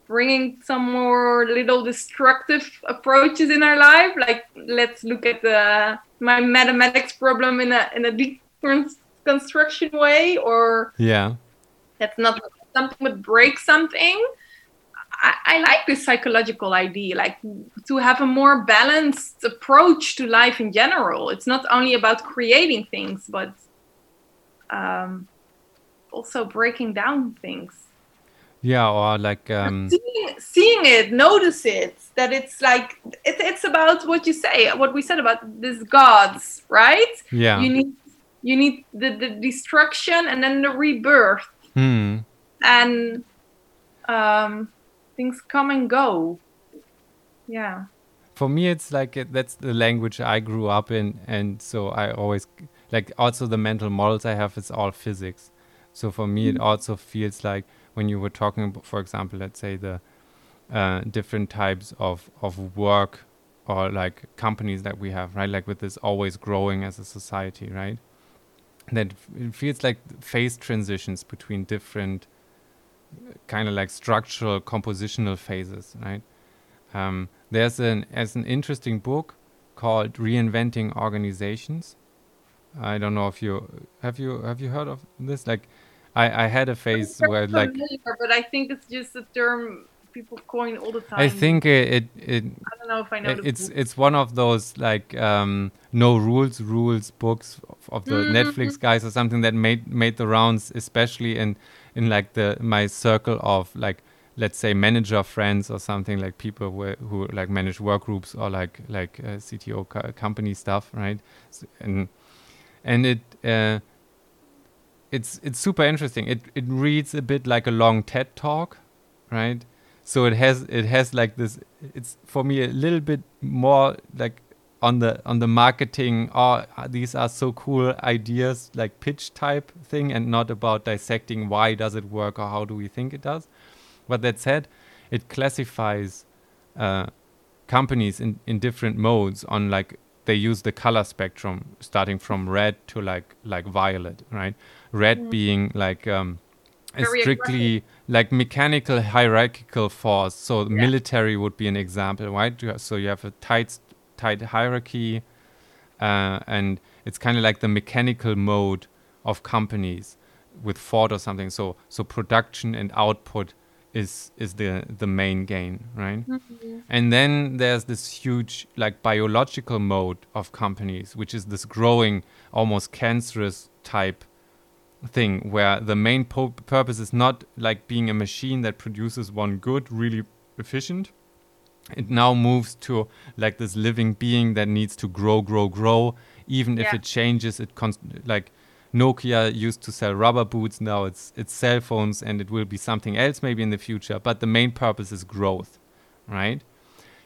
bringing some more little destructive approaches in our life, like let's look at the my mathematics problem in a in a deconstruction way, or Yeah. That's not something but break something. I, I like this psychological idea, like to have a more balanced approach to life in general. It's not only about creating things, but um, also breaking down things. Yeah, or like um, seeing, seeing it, notice it. That it's like it, it's about what you say, what we said about these gods, right? yeah. You need you need the, the destruction and then the rebirth Hmm. and um, things come and go. Yeah. For me, it's like it, that's the language I grew up in, and so I always like also the mental models I have is all physics. So for me, it also feels like when you were talking, about, for example, let's say the uh, different types of of work or like companies that we have, right? Like with this always growing as a society, right? That it feels like phase transitions between different kind of like structural compositional phases, right? Um, there's an as an interesting book called Reinventing Organizations. I don't know if you have you have you heard of this? Like, I I had a phase where like familiar, but I think it's just a term people coin all the time. I think it it, it I don't know if I know the it's book. it's one of those like um, no rules rules books of, of the Mhm. Netflix guys or something that made made the rounds, especially in in like the my circle of like let's say manager friends or something like people who, who like manage work groups or like like uh, CTO co- company stuff, right? S and and it uh, it's it's super interesting. It it reads a bit like a long TED talk, right? So it has it has like this. It's for me a little bit more like on the on the marketing. Oh, these are so cool ideas, like pitch type thing, and not about dissecting why does it work or how do we think it does. But that said, it classifies uh, companies in in different modes on like they use the color spectrum starting from red to like like violet, right? Red being like um, strictly like mechanical hierarchical force. So Yeah. military would be an example, right? So you have a tight tight hierarchy, uh, and it's kind of like the mechanical mode of companies with Ford or something. So so production and output is is the the main gain, right? And then there's this huge like biological mode of companies, which is this growing, almost cancerous type thing where the main po- purpose is not like being a machine that produces one good, really efficient. It now moves to like this living being that needs to grow, grow, grow. Even if it changes, it cons- like Nokia used to sell rubber boots. Now it's it's cell phones, and it will be something else maybe in the future. But the main purpose is growth, right?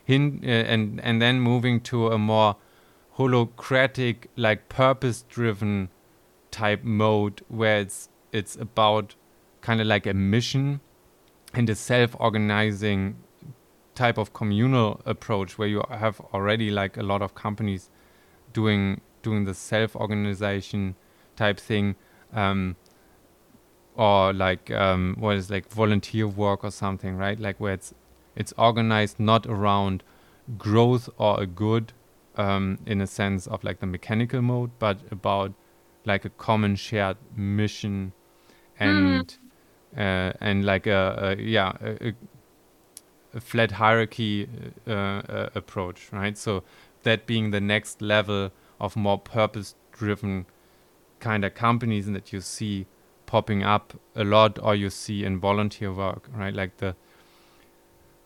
Hin- uh, and and then moving to a more holacratic, like purpose-driven type mode where it's it's about kind of like a mission and a self-organizing type of communal approach where you have already like a lot of companies doing doing the self-organization type thing um, or like um, what is like volunteer work or something right? Like where it's it's organized not around growth or a good um, in a sense of like the mechanical mode, but about like a common shared mission and uh, and like a, a yeah a, a- flat hierarchy uh, uh, approach, right? So that being the next level of more purpose-driven kind of companies that you see popping up a lot, or you see in volunteer work, right? Like the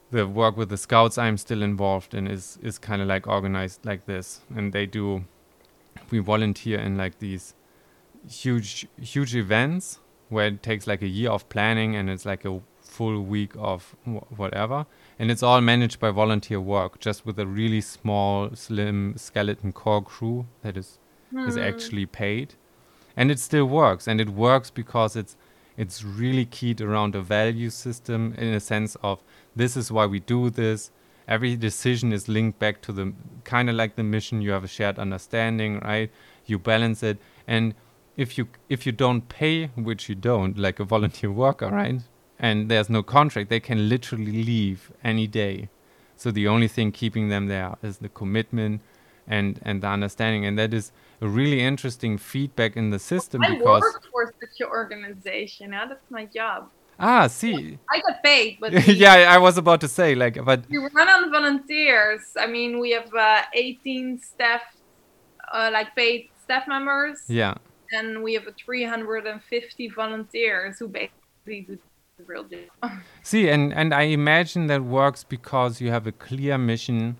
the work with the scouts I'm still involved in is is kind of like organized like this, and they do. We volunteer in like these huge huge events where it takes like a year of planning and it's like a full week of wh- whatever. And it's all managed by volunteer work just with a really small slim skeleton core crew that is is Hmm. actually paid. And it still works and it works because it's it's really keyed around a value system in a sense of this is why we do this. Every decision is linked back to the kind of like the mission you have a shared understanding right? You balance it. And if you if you don't pay which you don't like a volunteer worker right and there's no contract they can literally leave any day so the only thing keeping them there is the commitment and and the understanding and that is a really interesting feedback in the system because I because work for such an organization. Yeah, that's my job. ah see I got paid, but yeah i was about to say like but we run on volunteers. I mean, we have uh, 18 staff, uh, like paid staff members, yeah and we have 350 volunteers who basically do the real job. see and and i imagine that works because you have a clear mission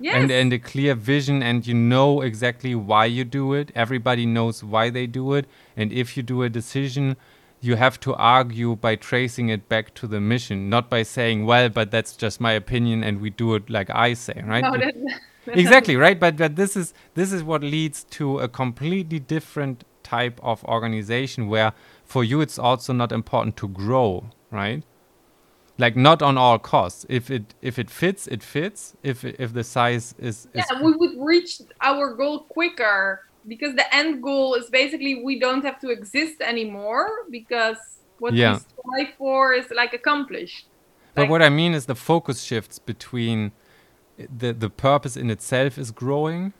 yes. and and a clear vision and you know exactly why you do it everybody knows why they do it and if you do a decision you have to argue by tracing it back to the mission not by saying well but that's just my opinion and we do it like i say right No, exactly right but but this is this is what leads to a completely different type of organization where for you it's also not important to grow right like not on all costs if it if it fits it fits if if the size is, is yeah, we would reach our goal quicker because the end goal is basically we don't have to exist anymore because what Yeah. we strive for is like accomplished. But Like- what I mean is the focus shifts between the the purpose in itself is growing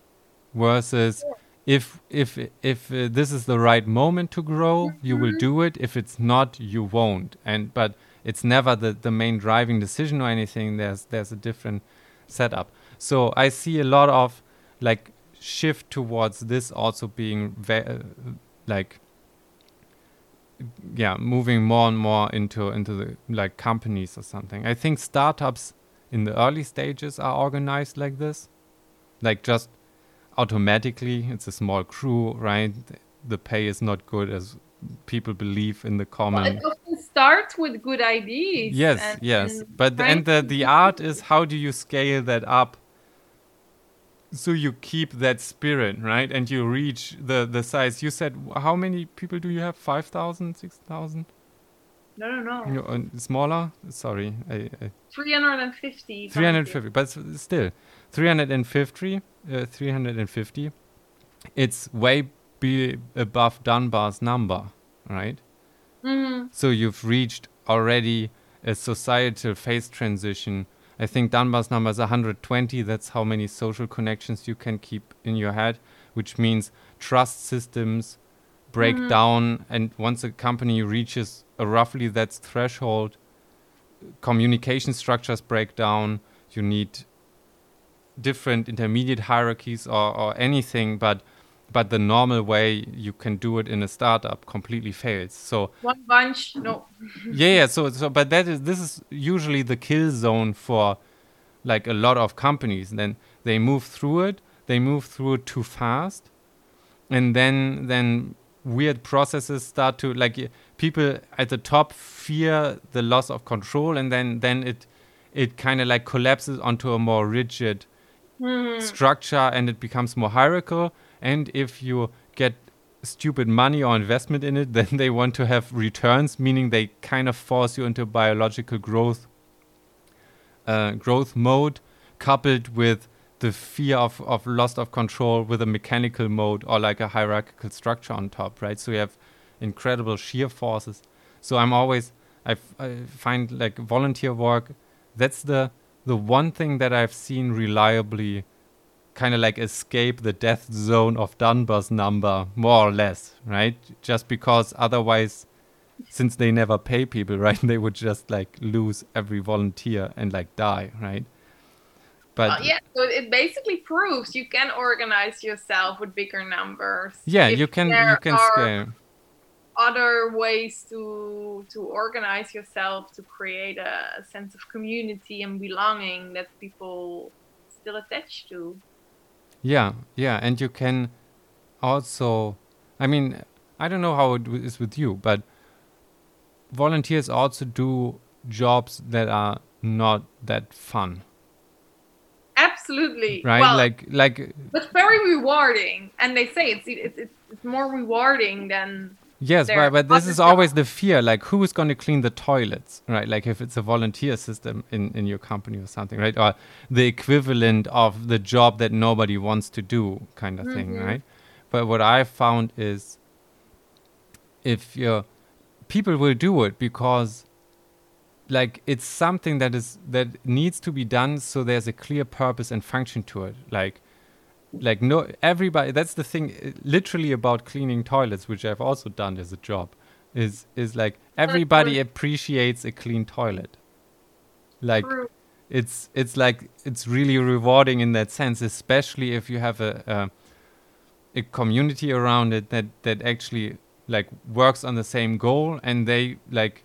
versus if if if uh, this is the right moment to grow, you will do it. If it's not, you won't. And but it's never the the main driving decision or anything. There's there's a different setup. So I see a lot of like shift towards this also being ve- uh, like yeah moving more and more into into the like companies or something i think startups in the early stages are organized like this. Like just automatically it's a small crew right? The pay is not good as people believe in the Well, common it often starts with good ideas. yes and- yes. and but the, and the the art is how do you scale that up so you keep that spirit right? And you reach the the size. You said how many people do you have? 5000 6000 No, no, no. Uh, smaller sorry I, I 350. 350 but still 350 uh, 350 it's way be above dunbar's number right hmm so you've reached already a societal phase transition i think dunbar's number is 120 that's how many social connections you can keep in your head which means trust systems break Mhm. down and once a company reaches Uh, roughly that threshold communication structures break down you need different intermediate hierarchies or, or anything but but the normal way you can do it in a startup completely fails so One bunch. No. yeah, yeah. So, so, but that is this is usually the kill zone for like a lot of companies. Then they move through it. They move through it too fast, and then then weird processes start to like people at the top fear the loss of control, and then then it it kind of like collapses onto a more rigid Mhm. structure and it becomes more hierarchical. And if you get stupid money or investment in it, then they want to have returns, meaning they kind of force you into biological growth uh, growth mode, coupled with the fear of, of loss of control with a mechanical mode or like a hierarchical structure on top, right? So you have incredible shear forces. So I'm always I, f- I find like volunteer work that's the the one thing that I've seen reliably kind of like escape the death zone of Dunbar's number, more or less, right? Just because otherwise, since they never pay people, right, they would just like lose every volunteer and like die, right? But Uh, yeah, so it basically proves you can organize yourself with bigger numbers. yeah, If you can you can scale. Other ways to to organize yourself to create a sense of community and belonging that people still attach to. Yeah, yeah, and you can also, I mean, I don't know how it is with you, but volunteers also do jobs that are not that fun, Absolutely. right? Well, like, like, but very rewarding, and they say it's it's it's, it's more rewarding than yes, there but, but this is always the fear, like, who is going to clean the toilets, right? Like, if it's a volunteer system in, in your company or something, right? Or the equivalent of the job that nobody wants to do, kind of thing, Mhm. right? But what I found is if you people will do it because like it's something that is that needs to be done so there's a clear purpose and function to it like like no everybody that's the thing literally about cleaning toilets which i've also done as a job is is like everybody appreciates a clean toilet. Like true. it's it's like it's really rewarding in that sense especially if you have a a, a community around it that that actually like works on the same goal and they like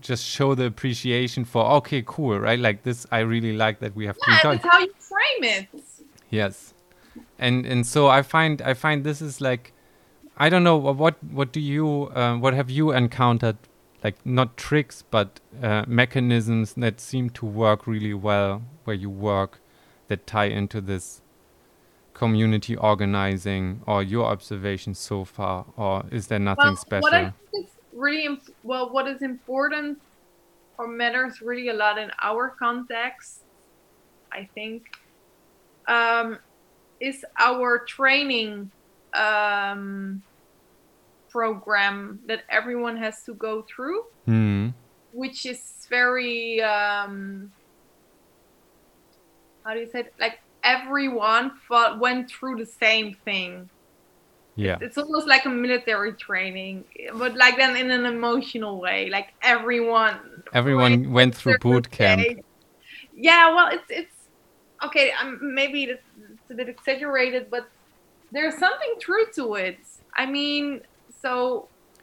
just show the appreciation for okay cool right? Like this i really like that we have clean toilets. that's how you frame it. yes and and so i find i find this is like i don't know what what do you uh, what have you encountered like not tricks but uh, mechanisms that seem to work really well where you work that tie into this community organizing or your observations so far or is there nothing Well, special What I think is really imp- well, what is important or matters really a lot in our context, I think, um, is our training um, program that everyone has to go through, hmm which is very um, how do you say it? Like everyone fought, went through the same thing yeah it's almost like a military training but like then in an emotional way like everyone everyone went through boot camp day. yeah well it's it's okay um, maybe it's a bit exaggerated but there's something true to it i mean so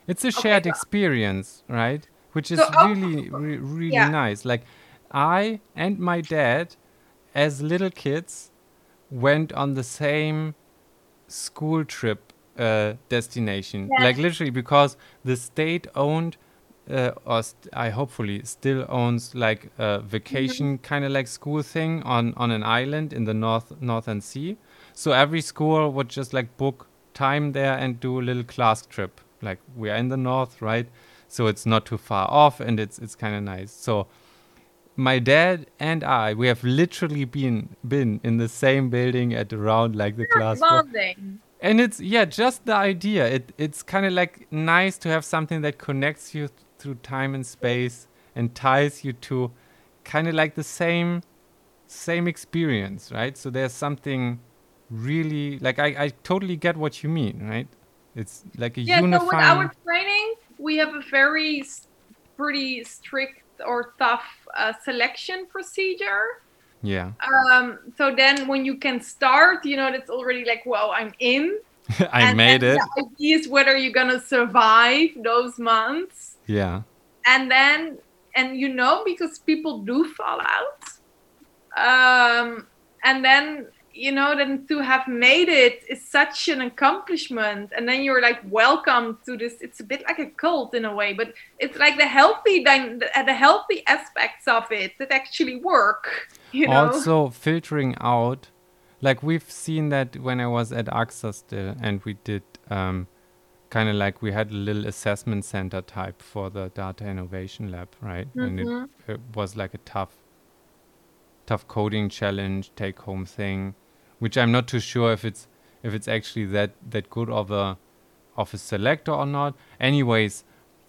It's a Okay, shared so- experience, right? Which is So, oh, really, re- really yeah. nice. Like, I and my dad, as little kids, went on the same school trip uh, destination. Yeah. Like, literally, because the state owned, uh, or st- I hopefully still owns, like a vacation kind of like school thing on, on an island in the North Northern Sea. So every school would just like book time there and do a little class trip. Like we are in the north, right? So it's not too far off and it's it's kind of nice. So my dad and I, we have literally been been in the same building at around like the class. bonding and it's yeah, just the idea. It it's kind of like nice to have something that connects you through time and space and ties you to kind of like the same same experience, right? So there's something really like I I totally get what you mean, right? It's like a yeah so with our training we have a very pretty strict or tough uh, selection procedure yeah, um so then when you can start you know that's already like well i'm in I And made it. The idea is whether you're gonna survive those months, Yeah, and then and you know because people do fall out, um, and then you know then to have made it is such an accomplishment, and then you're like welcome to this. It's a bit like a cult in a way, but it's like the healthy the, the healthy aspects of it that actually work. You know. also filtering out like we've seen that when i was at axa still and we did um, kind of like we had a little assessment center type for the data innovation lab right and it, Mhm. it was like a tough tough coding challenge take home thing which i'm not too sure if it's if it's actually that that good of a of a selector or not anyways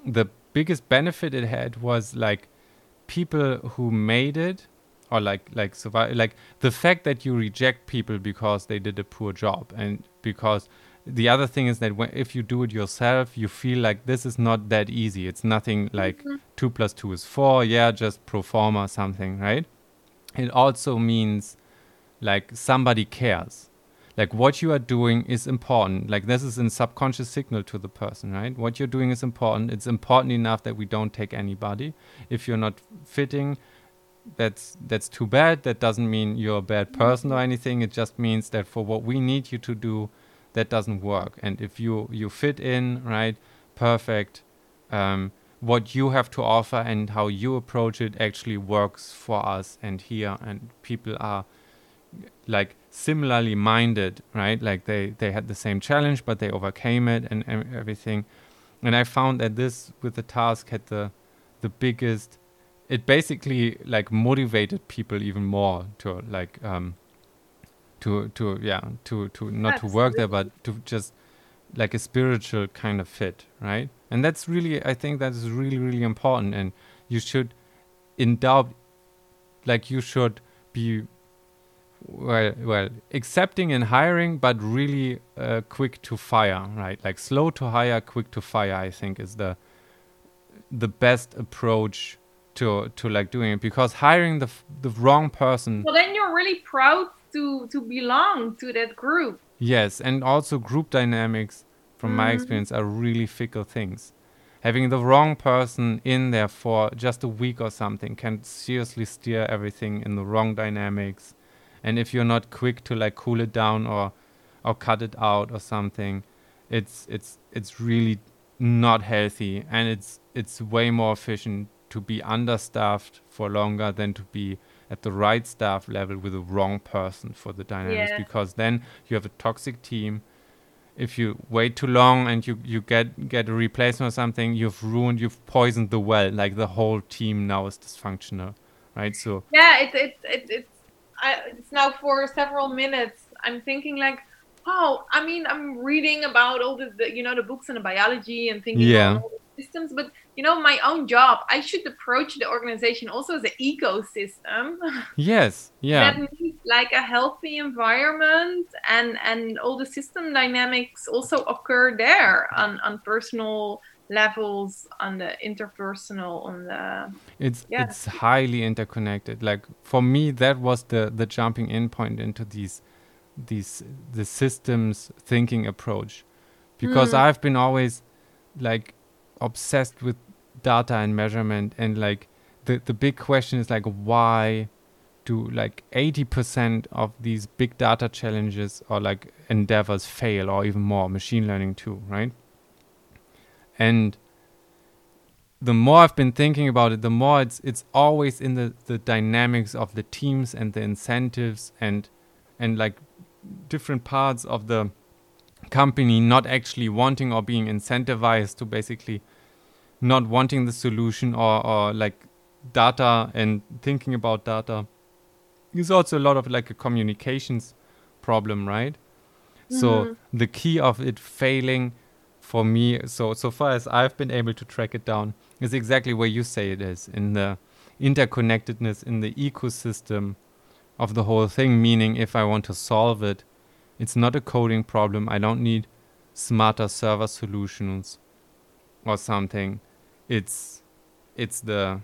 the biggest benefit it had was like people who made it or like like survive like the fact that you reject people because they did a poor job and because the other thing is that when, if you do it yourself you feel like this is not that easy. It's nothing like Mhm. two plus two is four. Yeah just pro forma something right? It also means like somebody cares. Like what you are doing is important. Like this is a subconscious signal to the person right? What you're doing is important. It's important enough that we don't take anybody. If you're not fitting that's that's too bad. That doesn't mean you're a bad person or anything. It just means that for what we need you to do that doesn't work. And if you you fit in right perfect um, what you have to offer and how you approach it actually works for us. And here and people are like similarly minded right? Like they they had the same challenge but they overcame it and, everything. And i found that this with the task had the the biggest it basically like motivated people even more to like um to to yeah to to not to work there but to just like a spiritual kind of fit right? And that's really i think that is really really important and you should in doubt like you should be well well accepting and hiring but really uh, quick to fire right? Like slow to hire quick to fire i think is the the best approach to to like doing it because hiring the f- the wrong person Well, then you're really proud to to belong to that group. Yes, and also group dynamics, from my Mhm. experience, are really fickle things. Having the wrong person in there for just a week or something can seriously steer everything in the wrong dynamics. And if you're not quick to like cool it down or or cut it out or something, it's it's it's really not healthy and it's it's way more efficient to be understaffed for longer than to be at the right staff level with the wrong person for the dynamics Yeah. because then you have a toxic team if you wait too long and you you get get a replacement or something you've ruined you've poisoned the well like the whole team now is dysfunctional right so Yeah, it it, it it's I, it's now for several minutes. I'm thinking like, oh, I mean, I'm reading about all the, you know the books on the biology and thinking Yeah. about all the systems, but you know, my own job, I should approach the organization also as an ecosystem. yes yeah that needs like a healthy environment and and all the system dynamics also occur there on on personal levels on the interpersonal on the it's Yeah. it's highly interconnected like for me that was the the jumping in point into these these the systems thinking approach because Mm. i've been always like obsessed with data and measurement and like the the big question is like why do like 80% of these big data challenges or like endeavors fail or even more machine learning too right and the more I've been thinking about it, the more it's it's always in the, the dynamics of the teams and the incentives and and like different parts of the company not actually wanting or being incentivized to basically not wanting the solution or, or like data and thinking about data is also a lot of like a communications problem, right? So Mhm. the key of it failing for me, so so far as I've been able to track it down, is exactly where you say it is in the interconnectedness in the ecosystem of the whole thing. Meaning, if I want to solve it, it's not a coding problem. I don't need smarter server solutions or something. It's it's the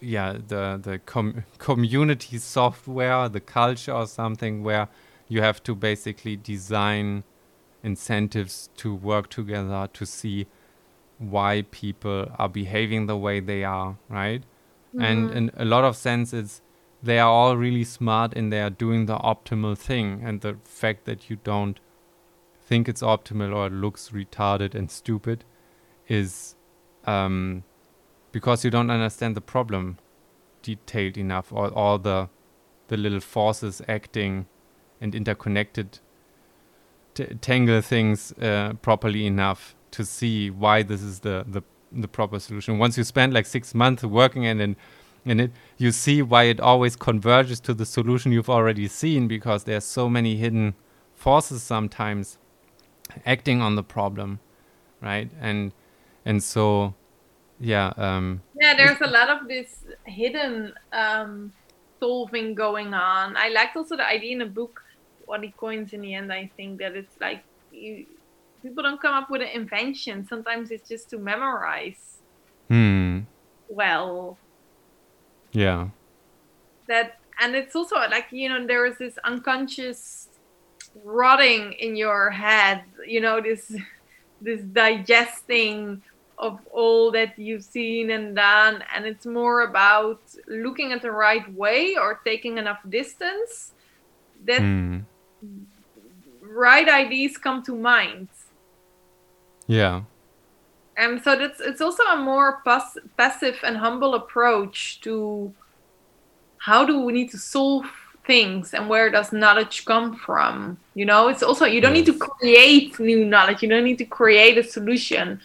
yeah the the com- community software, the culture or something where you have to basically design incentives to work together to see why people are behaving the way they are, right? And Mhm. in a lot of senses, they are all really smart and they are doing the optimal thing. And the fact that you don't think it's optimal or it looks retarded and stupid is um, because you don't understand the problem detailed enough or all the the little forces acting and interconnected tangle things uh, properly enough to see why this is the, the the proper solution. Once you spend like six months working and it, in it, you see why it always converges to the solution you've already seen because there's so many hidden forces sometimes acting on the problem, right? And and so yeah. Um, Yeah, there's a lot of this hidden um, solving going on. I liked also the idea in the book, what he coins in the end. I think that it's like you, people don't come up with an invention. Sometimes it's just to memorize hmm. well. Yeah. That and it's also like you know there is this unconscious rotting in your head. You know this this digesting of all that you've seen and done and it's more about looking at the right way or taking enough distance that Hmm. right ideas come to mind Yeah. And so that's it's also a more pass- passive and humble approach to how do we need to solve things and where does knowledge come from you know? It's also you don't need to create new knowledge. You don't need to create a solution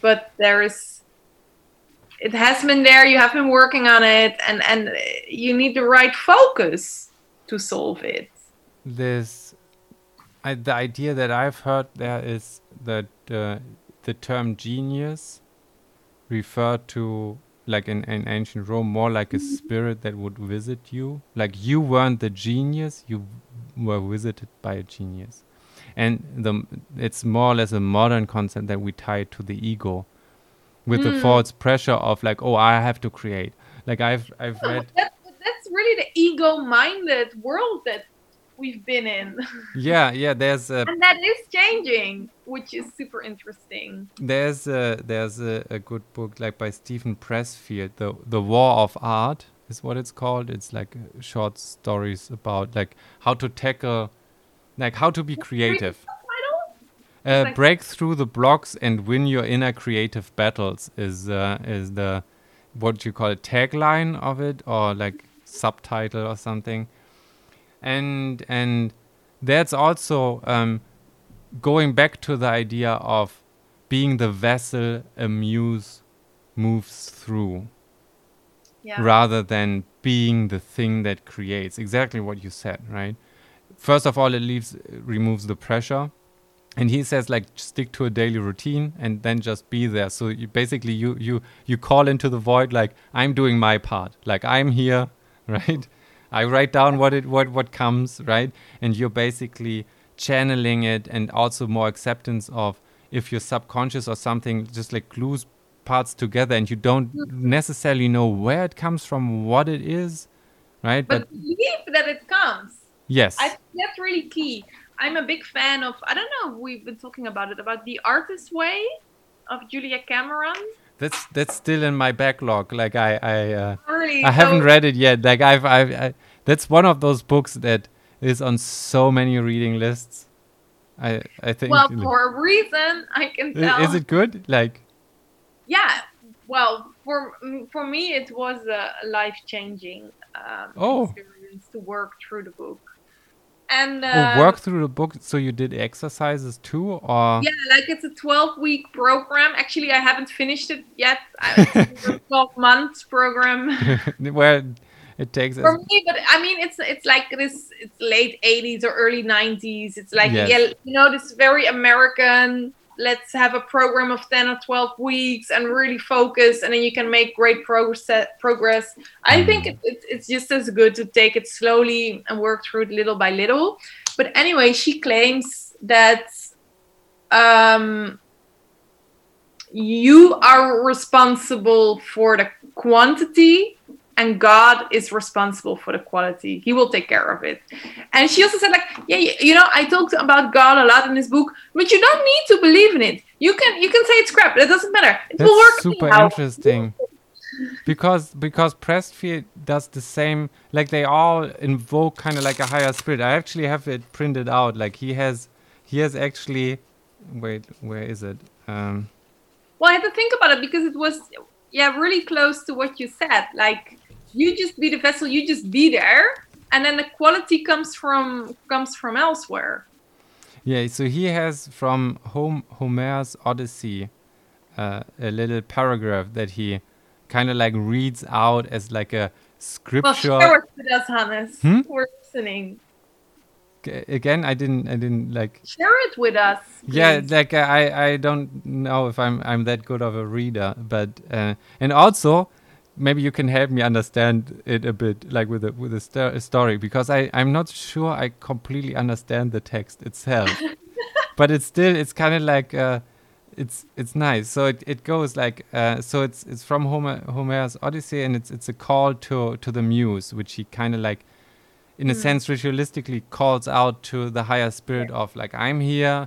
but there is it has been there. You have been working on it and and you need the right focus to solve it. This, I, the idea that I've heard there is that uh, the term genius referred to, like in, in ancient Rome, more like a spirit that would visit you. Like you weren't the genius, you were visited by a genius. And the it's more or less a modern concept that we tie to the ego, with the Mm. false pressure of like, oh, I have to create. Like I've I've read that, that's really the ego-minded world that we've been in yeah yeah there's a and that is changing which is super interesting There's a there's a, a good book like by Steven Pressfield, the the War of Art is what it's called. It's like short stories about like how to tackle, like how to be creative, uh, like- break through the blocks and win your inner creative battles. Is uh, is the what you call it tagline of it or like subtitle or something, and and that's also um, going back to the idea of being the vessel a muse moves through yeah. rather than being the thing that creates. Exactly what you said right? First of all it leaves removes the pressure. And he says like stick to a daily routine and then just be there. So you basically you you you call into the void like i'm doing my part. Like i'm here right i write down what it what what comes right? And you're basically channeling it and also more acceptance of if you're subconscious or something just like glues parts together and you don't mm-hmm. necessarily know where it comes from what it is right? But believe that it comes. Yes. I think that's really key. I'm a big fan of i don't know we've been talking about it about the artist way of julia cameron that's that's still in my backlog like i i uh, I haven't read it yet. Like I've, I've, I, that's one of those books that is on so many reading lists. I, I think. well for a reason i can tell is it good? Like, yeah well for mm, for me it was a life changing um, Oh. experience to work through the book and uh, oh, work through the book. So you did exercises too, or yeah like it's a 12 week program actually i haven't finished it yet I- it's a 12 months program where it takes. for me but i mean it's it's like this it's late 80s or early 90s it's like Yes. yeah you know this very american let's have a program of 10 or 12 weeks and really focus and then you can make great progress progress. I think it, it, it's just as good to take it slowly and work through it little by little. But anyway she claims that um you are responsible for the quantity and God is responsible for the quality. He will take care of it. And she also said, like, yeah, you know, I talked about God a lot in this book, but you don't need to believe in it. You can you can say it's crap. It doesn't matter. It will work. that's super anyhow. interesting. Because because Pressfield does the same. Like they all invoke kind of like a higher spirit. I actually have it printed out. Like he has he has actually. Wait, where is it? Um, Well, I had to think about it because it was, yeah, really close to what you said. Like, you just be the vessel, you just be there, and then the quality comes from comes from elsewhere. Yeah, so he has from Hom- Homer's Odyssey uh, a little paragraph that he kind of like reads out as like a scripture Well, share it with us, Hannes. Hmm? We're listening. again, I didn't, I didn't like. Share it with us. Yeah, like I, I don't know if I'm, I'm that good of a reader, but uh, and also maybe you can help me understand it a bit, like with a with the sto- story, because I, I'm not sure I completely understand the text itself, but it's still, it's kind of like. Uh, it's it's nice. So it, it goes like uh, so it's it's from Homer Homer's Odyssey and it's it's a call to to the muse, which he kind of like in a Mm. sense ritualistically calls out to the higher spirit of like I'm here,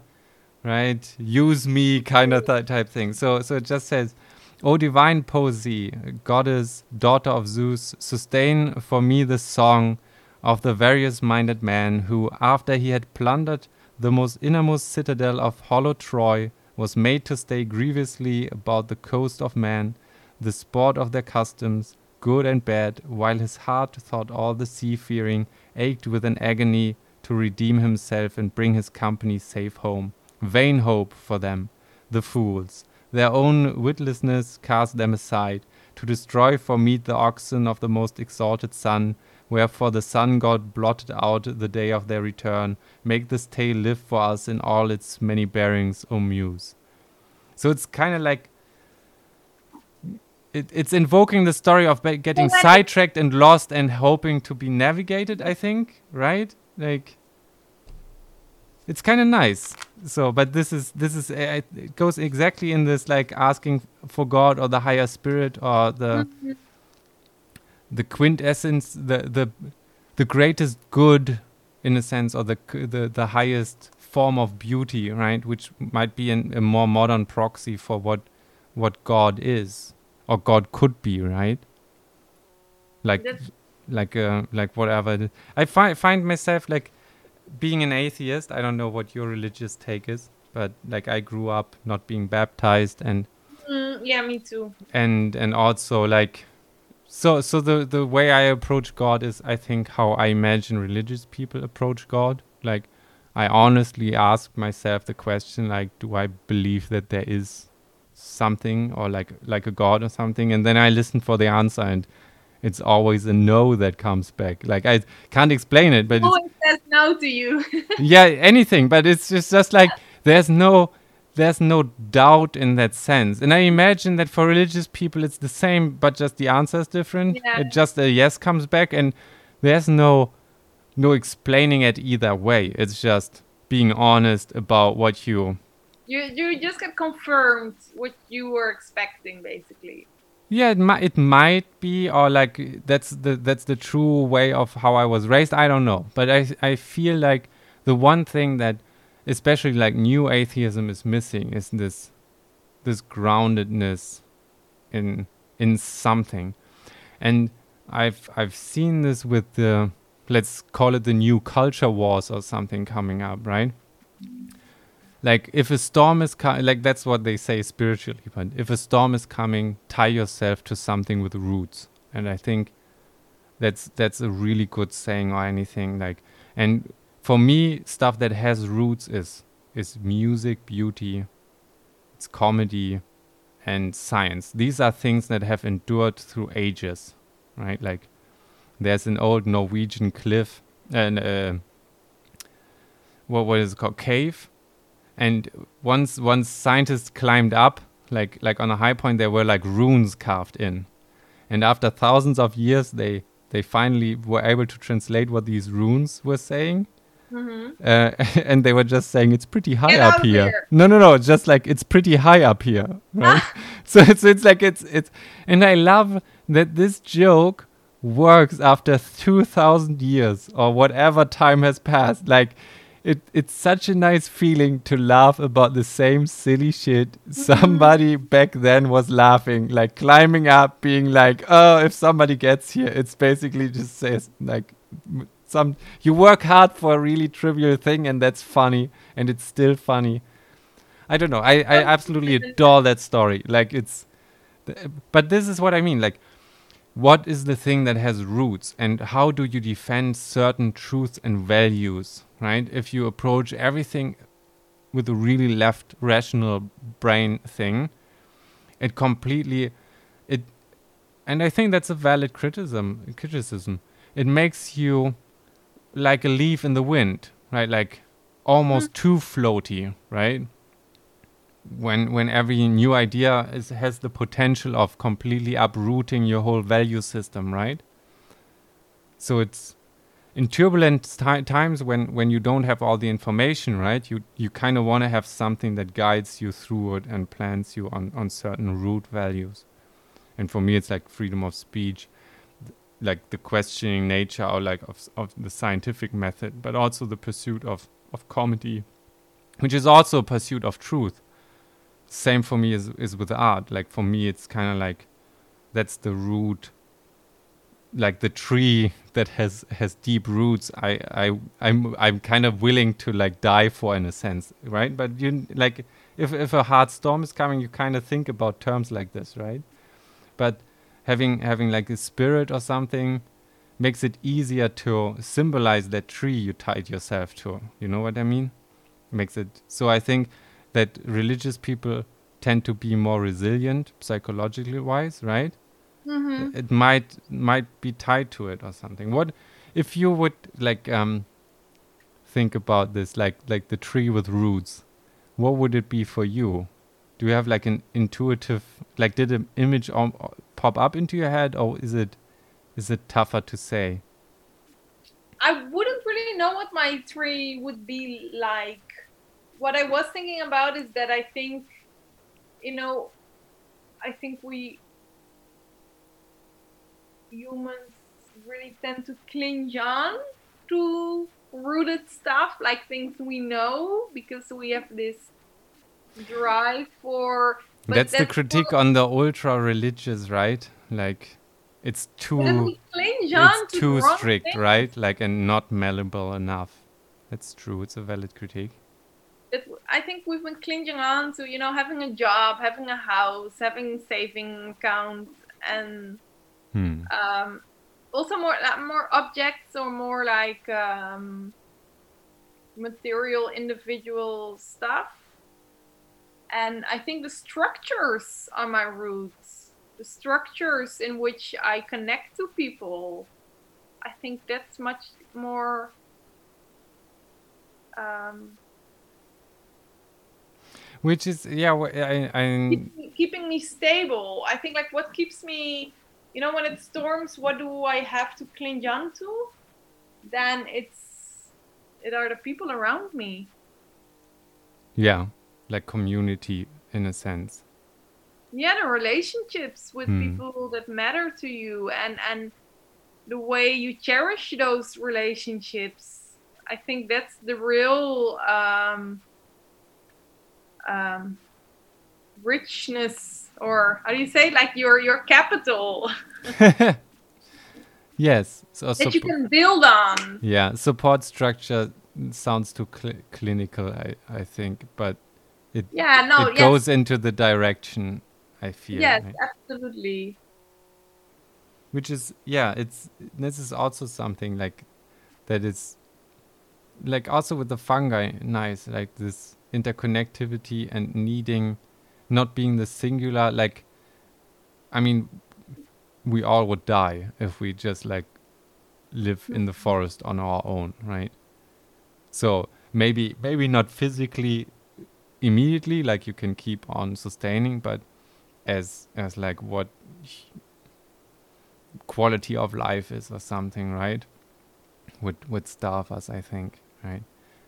right? Use me kind of th- type thing. So so it just says, "O divine poesy, goddess, daughter of Zeus, sustain for me the song of the various minded man who, after he had plundered the most innermost citadel of hollow Troy, was made to stay grievously about the coast of man, the sport of their customs, good and bad, while his heart thought all the sea-fearing ached with an agony to redeem himself and bring his company safe home. Vain hope for them, the fools. Their own witlessness cast them aside, to destroy for meat the oxen of the most exalted sun, wherefore the sun god blotted out the day of their return. Make this tale live for us in all its many bearings, O muse. So it's kind of like it, it's invoking the story of getting sidetracked and lost and hoping to be navigated. I think, right? Like it's kind of nice. So, but this is this is uh, it goes exactly in this like asking for God or the higher spirit or the Mhm. the quintessence, the the the greatest good, in a sense, or the the the highest form of beauty, right? Which might be an, a more modern proxy for what what God is or God could be, right? Like That's- like uh, like whatever. I find find myself like being an atheist. I don't know what your religious take is, but like I grew up not being baptized and Mm, yeah, me too. and and also like so so the the way i approach god is i think how i imagine religious people approach god like i honestly ask myself the question like do i believe that there is something or like like a god or something and then i listen for the answer and it's always a no that comes back like i can't explain it but Always says no to you. yeah anything but it's just just like there's no there's no doubt in that sense and i imagine that for religious people it's the same but just the answer is different Yeah. it just a yes comes back and there's no no explaining it either way it's just being honest about what you you you just get confirmed what you were expecting, basically. Yeah it, mi- it might be or like that's the that's the true way of how i was raised. I don't know. But i i feel like the one thing that especially like new atheism is missing is this this groundedness in in something. And i've i've seen this with the let's call it the new culture wars or something coming up right like if a storm is coming like that's what they say spiritually but if a storm is coming tie yourself to something with roots. And i think that's that's a really good saying or anything like and for me stuff that has roots is is music beauty it's comedy and science. These are things that have endured through ages right? Like there's an old norwegian cliff and uh, what what is it called? Cave and once once scientists climbed up like like on a high point there were like runes carved in and after thousands of years they they finally were able to translate what these runes were saying hmm uh, and they were just saying it's pretty high Get up here. here. No, no, no. Just like it's pretty high up here, right? so it's it's like it's it's, and I love that this joke works after two thousand years or whatever time has passed. Like it it's such a nice feeling to laugh about the same silly shit somebody back then was laughing, like climbing up, being like, oh, if somebody gets here, it's basically just says like some you work hard for a really trivial thing and that's funny and it's still funny. I don't know. I, I absolutely adore that story. Like it's th- but this is what i mean like what is the thing that has roots and how do you defend certain truths and values right if you approach everything with a really left rational brain thing it completely it and i think that's a valid criticism criticism it makes you like a leaf in the wind right? Like almost mm. too floaty, right? When when every new idea is, has the potential of completely uprooting your whole value system, right? So it's in turbulent ti times when when you don't have all the information, right? You you kind of want to have something that guides you through it and plants you on on certain root values. And for me, it's like freedom of speech, like the questioning nature or like of of the scientific method, but also the pursuit of of comedy, which is also a pursuit of truth. Same for me is is with art. Like for me, it's kind of like that's the root like the tree that has has deep roots. I i i'm i'm kind of willing to like die for in a sense right? But you like if if a hard storm is coming you kind of think about terms like this right? But having having like a spirit or something makes it easier to symbolize that tree you tied yourself to. You know what i mean? Makes it so i think that religious people tend to be more resilient psychologically wise right? Hmm it might might be tied to it or something. What if you would like um think about this like like the tree with roots what would it be for you? Do you have like an intuitive like did an image pop up into your head or is it is it tougher to say? I wouldn't really know what my tree would be like. What I was thinking about is that I think, you know, I think we humans really tend to cling on to rooted stuff, like things we know, because we have this drive for. but that's the critique on the ultra religious right like it's too we cling on it's too strict thing. right like and not malleable enough that's true it's a valid critique that I think we've been clinging on to, you know, having a job, having a house, having saving accounts, and hmm. um, also more like, more objects or more like um, material individual stuff. And I think the structures are my roots. The structures in which I connect to people. I think that's much more. Um, which is yeah I, I keeping, keeping me stable. I think like what keeps me, you know, when it storms, what do I have to cling on to? Then it's it are the people around me. Yeah, like community in a sense. Yeah, the relationships with Hmm. people that matter to you and and the way you cherish those relationships. I think that's the real um, um, richness, or how do you say, like your your capital. yes, so that you can build on. yeah, support structure sounds too cl- clinical, I I think, but it Yeah, no, it yes, goes into the direction I feel. yes, right? absolutely. which is yeah it's this is also something like that is like also with the fungi nice like this interconnectivity and needing not being the singular like i mean we all would die if we just like live in the forest on our own right so maybe maybe not physically immediately like you can keep on sustaining but as as like what quality of life is or something, right? Would would starve us, I think, right?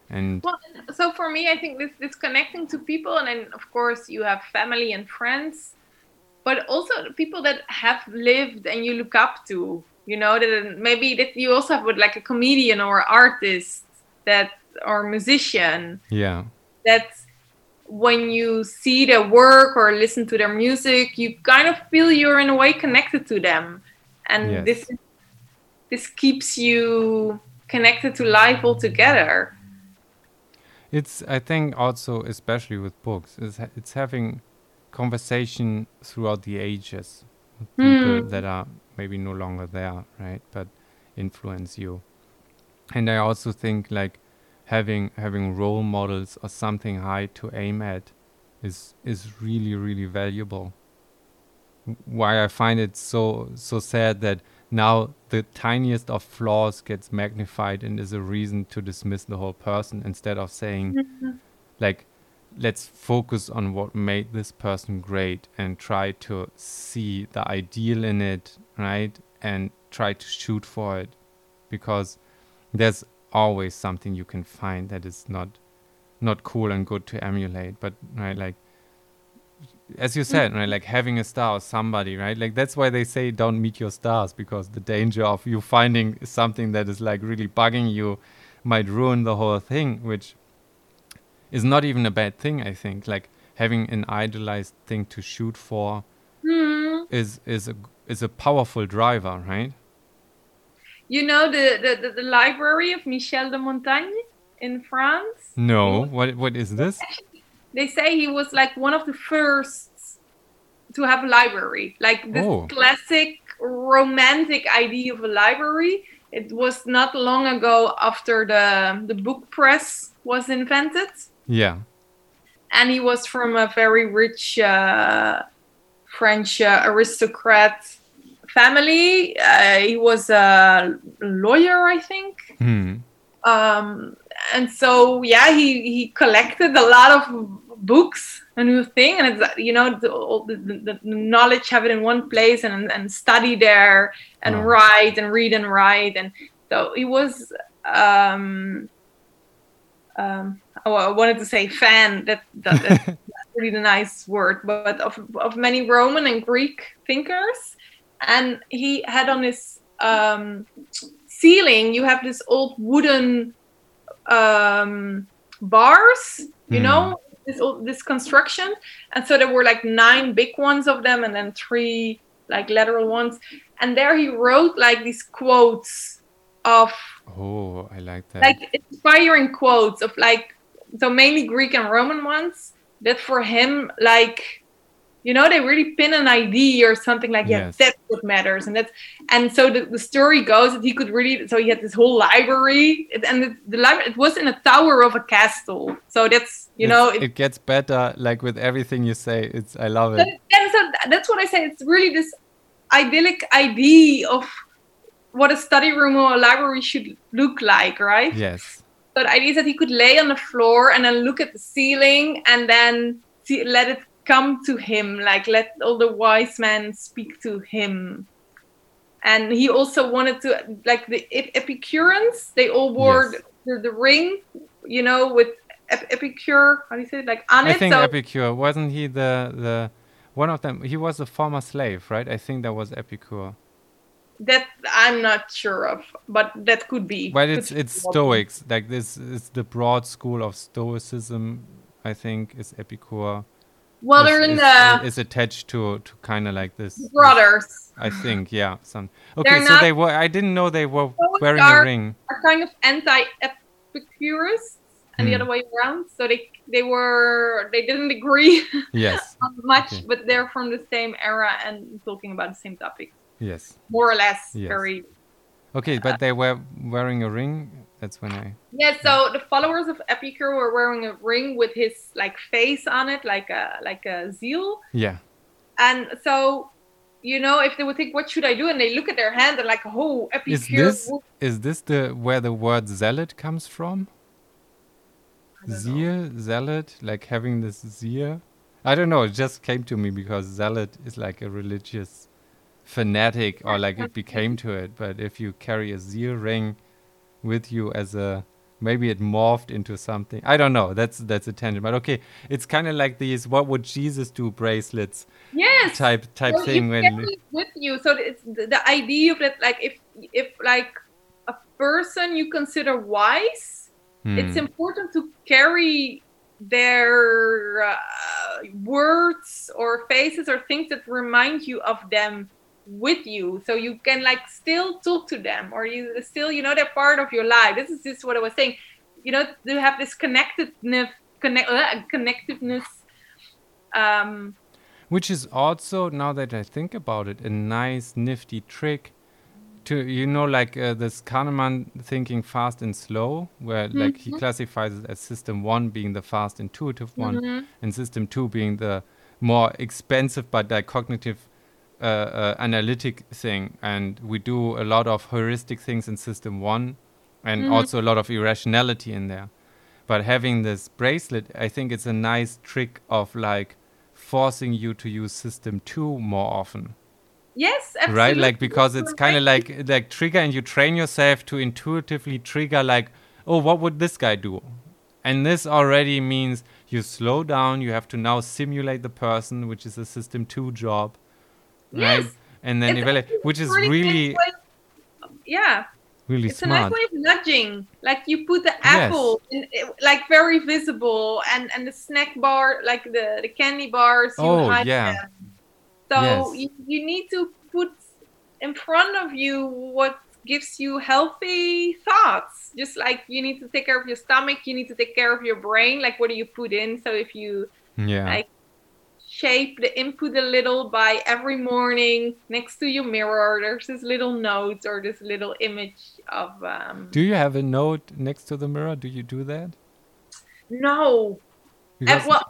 And Well, so for me, I think this this connecting to people, and then of course you have family and friends, but also people that have lived and you look up to. You know that maybe that you also have with like a comedian or artist that or musician yeah, that when you see their work or listen to their music, you kind of feel you're in a way connected to them, and Yes. this this keeps you connected to life altogether. It's I think also especially with books, is ha- it's having conversation throughout the ages with people Hmm. that are maybe no longer there, right? But influence you. And I also think like having having role models or something high to aim at is is really really valuable why I find it so so sad that now the tiniest of flaws gets magnified and is a reason to dismiss the whole person instead of saying mm-hmm. like let's focus on what made this person great and try to see the ideal in it right? And try to shoot for it. Because there's always something you can find that is not not cool and good to emulate but right like as you said right like having a star or somebody right? Like that's why they say don't meet your stars because the danger of you finding something that is like really bugging you might ruin the whole thing which is not even a bad thing i think. Like having an idolized thing to shoot for Hmm. is is a is a powerful driver right? You know the, the, the, the library of Michel de Montaigne in France? no. What what is this They say he was like one of the first to have a library. Like this Oh. classic romantic idea of a library. It was not long ago after the, the book press was invented. yeah and he was from a very rich uh, French uh, aristocrat family. Uh, he was a lawyer, I think. hmm. Um, and so, yeah, he, he collected a lot of books, a new thing, and it's you know the, all the, the, knowledge have it in one place and and study there and Wow. write and read and write, and so he was. Um, um, oh, I wanted to say fan. That, that that's really the nice word, but of of many Roman and Greek thinkers, and he had on his um, ceiling. You have this old wooden um, bars, you Hmm. know, this old, this construction, and so there were like nine big ones of them, and then three like lateral ones, and there he wrote like these quotes of oh i like that. like inspiring quotes of like so mainly Greek and Roman ones that for him like you know they really pin an idea or something like yeah Yes. that's what matters and that's and so the, the story goes that he could really so he had this whole library it- and the, the library it was in a tower of a castle so that's you know It's- it gets better like with everything you say it's i love it and so that's what I say. It's really this idyllic idea of what a study room or a library should look like, right? yes So the idea is that he could lay on the floor and then look at the ceiling and then see, let it come to him, like let all the wise men speak to him. And he also wanted to, like the Epicureans, they all wore Yes. the, the ring, you know, with Ep- Epicure, how do you say it? Like on i it. think so epicure wasn't he the the one of them he was a former slave right i think that was epicure that I'm not sure of, but that could be. but Could it's be it's stoics like this is the broad school of stoicism i think is epicure Well, is, they're in is, the is attached to to kind of like this brothers. i think yeah some okay so they were i didn't know they were wearing are- a ring are kind of anti-Epicurists and the Hmm. other way around. So they they were they didn't agree yes much, Okay. but they're from the same era and talking about the same topic, yes more or less. Yes. Very okay but they were wearing a ring that's when i yeah. So the followers of Epicure were wearing a ring with his like face on it, like a like a zeal. yeah And so, you know, if they would think, "What should I do?" and they look at their hand and like, "Oh, Epicure." Is this is this the where the word zealot comes from? Zeal, zealot, like having this zeal. I don't know. It just came to me because zealot is like a religious fanatic, or like it became to it. But if you carry a zeal ring with you as a maybe it morphed into something. I don't know. That's that's a tangent. But okay, it's kind of like these "What would Jesus do?" bracelets Yes. type type Well, thing. When with you. So it's the, the idea of that, like if if like a person you consider wise, it's Hmm. important to carry their uh, words or faces or things that remind you of them with you so you can like still talk to them or you still you know they're part of your life. This is just what i was saying. You know to have this connectedness connect uh, connectiveness um Which is also, now that I think about it, a nice, nifty trick to, you know, like uh, this Kahneman thinking fast and slow, where like he classifies it as system one being the fast, intuitive one, mhm. and system two being the more expensive but like cognitive uh, uh, analytic thing, and we do a lot of heuristic things in system one, and Mhm. also a lot of irrationality in there. But having this bracelet, I think it's a nice trick of like forcing you to use system two more often, Yes, absolutely. right? Like because it's kind of like like trigger, and you train yourself to intuitively trigger like, oh, what would this guy do? And this already means you slow down. You have to now simulate the person, which is a system two job, right? Yes. And then It's evaluate, which is really yeah, really it's a nice smart. way of nudging. Like you put the apple in, like very visible, and and the snack bar, like the the candy bars. You Oh, yeah. them. So Yes. you, you need to put in front of you what gives you healthy thoughts. Just like you need to take care of your stomach, you need to take care of your brain. Like what do you put in? So if you Yeah. like shape the input a little by every morning next to your mirror there's this little note or this little image of um do you have a note next to the mirror? Do you do that? no and, well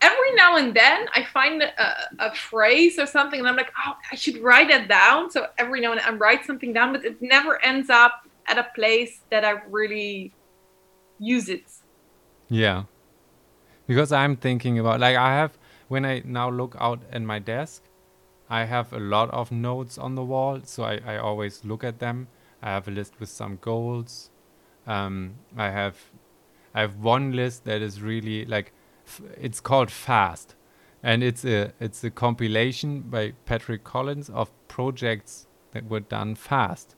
every now and then i find a, a phrase or something and i'm like oh i should write that down so every now and then i write something down but it never ends up at a place that i really use it Yeah. Because I'm thinking about like I have when I now look out at my desk, I have a lot of notes on the wall, so I, I always look at them. I have a list with some goals. Um, I have I have one list that is really like it's called Fast, and it's a it's a compilation by Patrick Collison of projects that were done fast.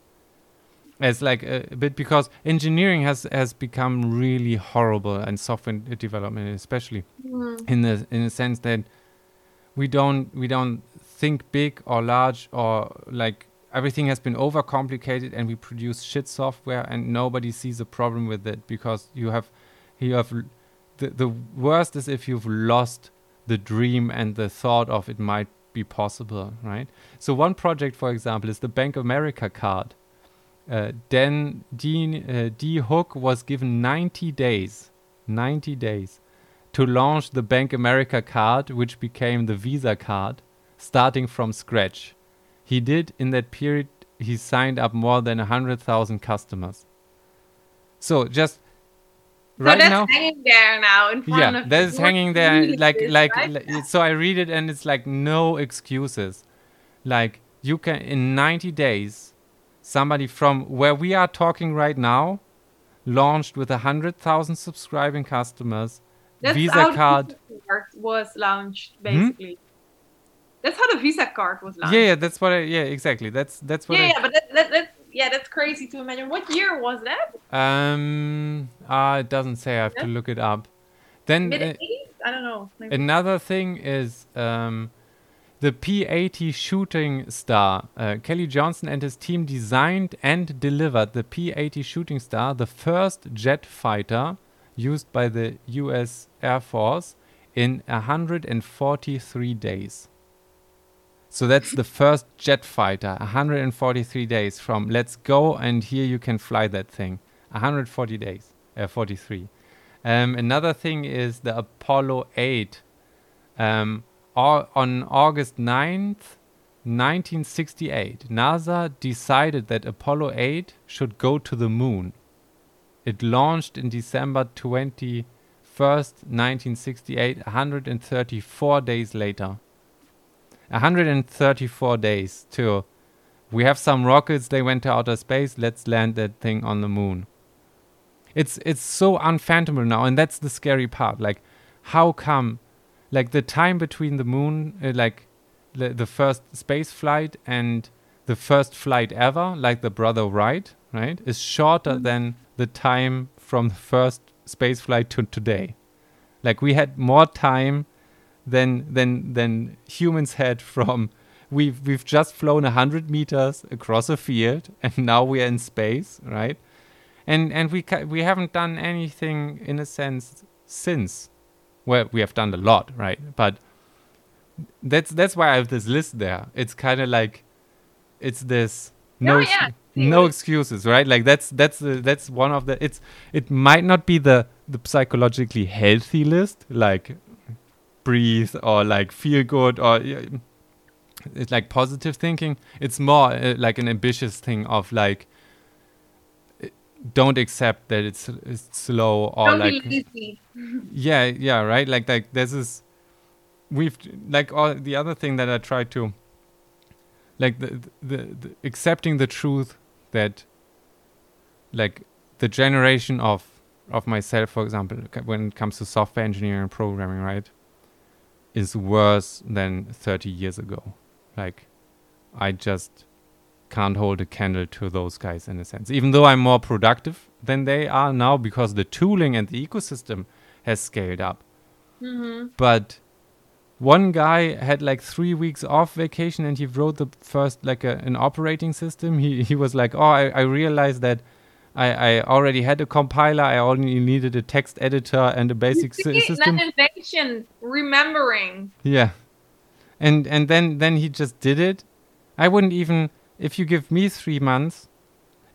It's like a, a bit because engineering has has become really horrible and software development especially mm. in the in the sense that we don't we don't think big or large or like everything has been overcomplicated and we produce shit software and nobody sees a problem with it because you have you have the, the worst is if you've lost the dream and the thought of it might be possible right? So one project for example is the bank of america card uh, then D, uh, Dee Hock was given 90 days, 90 days to launch the BankAmericard, which became the Visa card, starting from scratch. He did in that period, he signed up more than 100,000 customers. So just so right that's now, hanging there now in front yeah, of that is hanging there, like like right? li- so. I read it and it's like no excuses. Like you can in 90 days, somebody from where we are talking right now, launched with 100,000 subscribing customers, That's Visa how the card. Visa card was launched, basically. That's how the Visa card was launched. Yeah, yeah, that's what. I, yeah, exactly. That's that's what. yeah, I, yeah, but that, that, that, yeah, that's crazy to imagine. What year was that? Um, uh, it doesn't say. I have to look it up. Then uh, 80s? I don't know. Maybe. Another thing is um, the P-80 shooting star. Uh, Kelly Johnson and his team designed and delivered the P-80 shooting star, the first jet fighter used by the U.S. Air Force, in 143 days. So that's the first jet fighter, 143 days from let's go and here you can fly that thing. 140 days, uh, 43. Um, another thing is the Apollo 8. Um, on August 9th, 1968, NASA decided that Apollo 8 should go to the moon. It launched in December 21st, 1968, 134 days later. 134 days to we have some rockets they went to outer space let's land that thing on the moon it's it's so unfathomable now and that's the scary part like how come like the time between the moon uh, like the, the first space flight and the first flight ever like the brother wright right is shorter than the time from the first space flight to today. Like we had more time than than than humans had from we've we've just flown 100 meters across a field and now we're in space right? And and we ca- we haven't done anything in a sense since well we have done a lot right but that's that's why i have this list there it's kind of like it's this no Oh, yeah. no excuses right like that's that's the, that's one of the it's it might not be the the psychologically healthy list like breathe or like feel good or it's like positive thinking. It's more uh, like an ambitious thing of like uh, don't accept that it's, it's slow or Don't like yeah yeah right? Like like this is we've like all the other thing that i try to like the, the, the accepting the truth that like the generation of of myself for example when it comes to software engineering and programming right is worse than 30 years ago. Like i just can't hold a candle to those guys in a sense. Even though i'm more productive than they are now because the tooling and the ecosystem has scaled up. Hmm but one guy had like three weeks off vacation and he wrote the first like a, an operating system. He, he was like oh I, I realized that I, I already had a compiler. I only needed a text editor and a basic See, system. Not invention, remembering. yeah. And and then then he just did it. I wouldn't even if you give me three months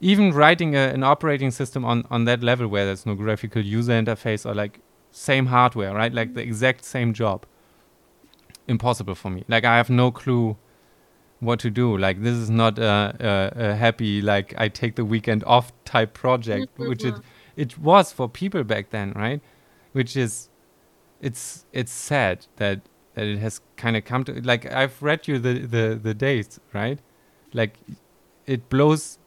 even writing a, an operating system on on that level where there's no graphical user interface or like same hardware right? Like the exact same job. Impossible for me. Like i have no clue what to do. Like this is not a, a, a happy like i take the weekend off type project mm-hmm, which it mm-hmm. it was for people back then right? Which is it's it's sad that that it has kind of come to like i've read you the the the dates right like it blows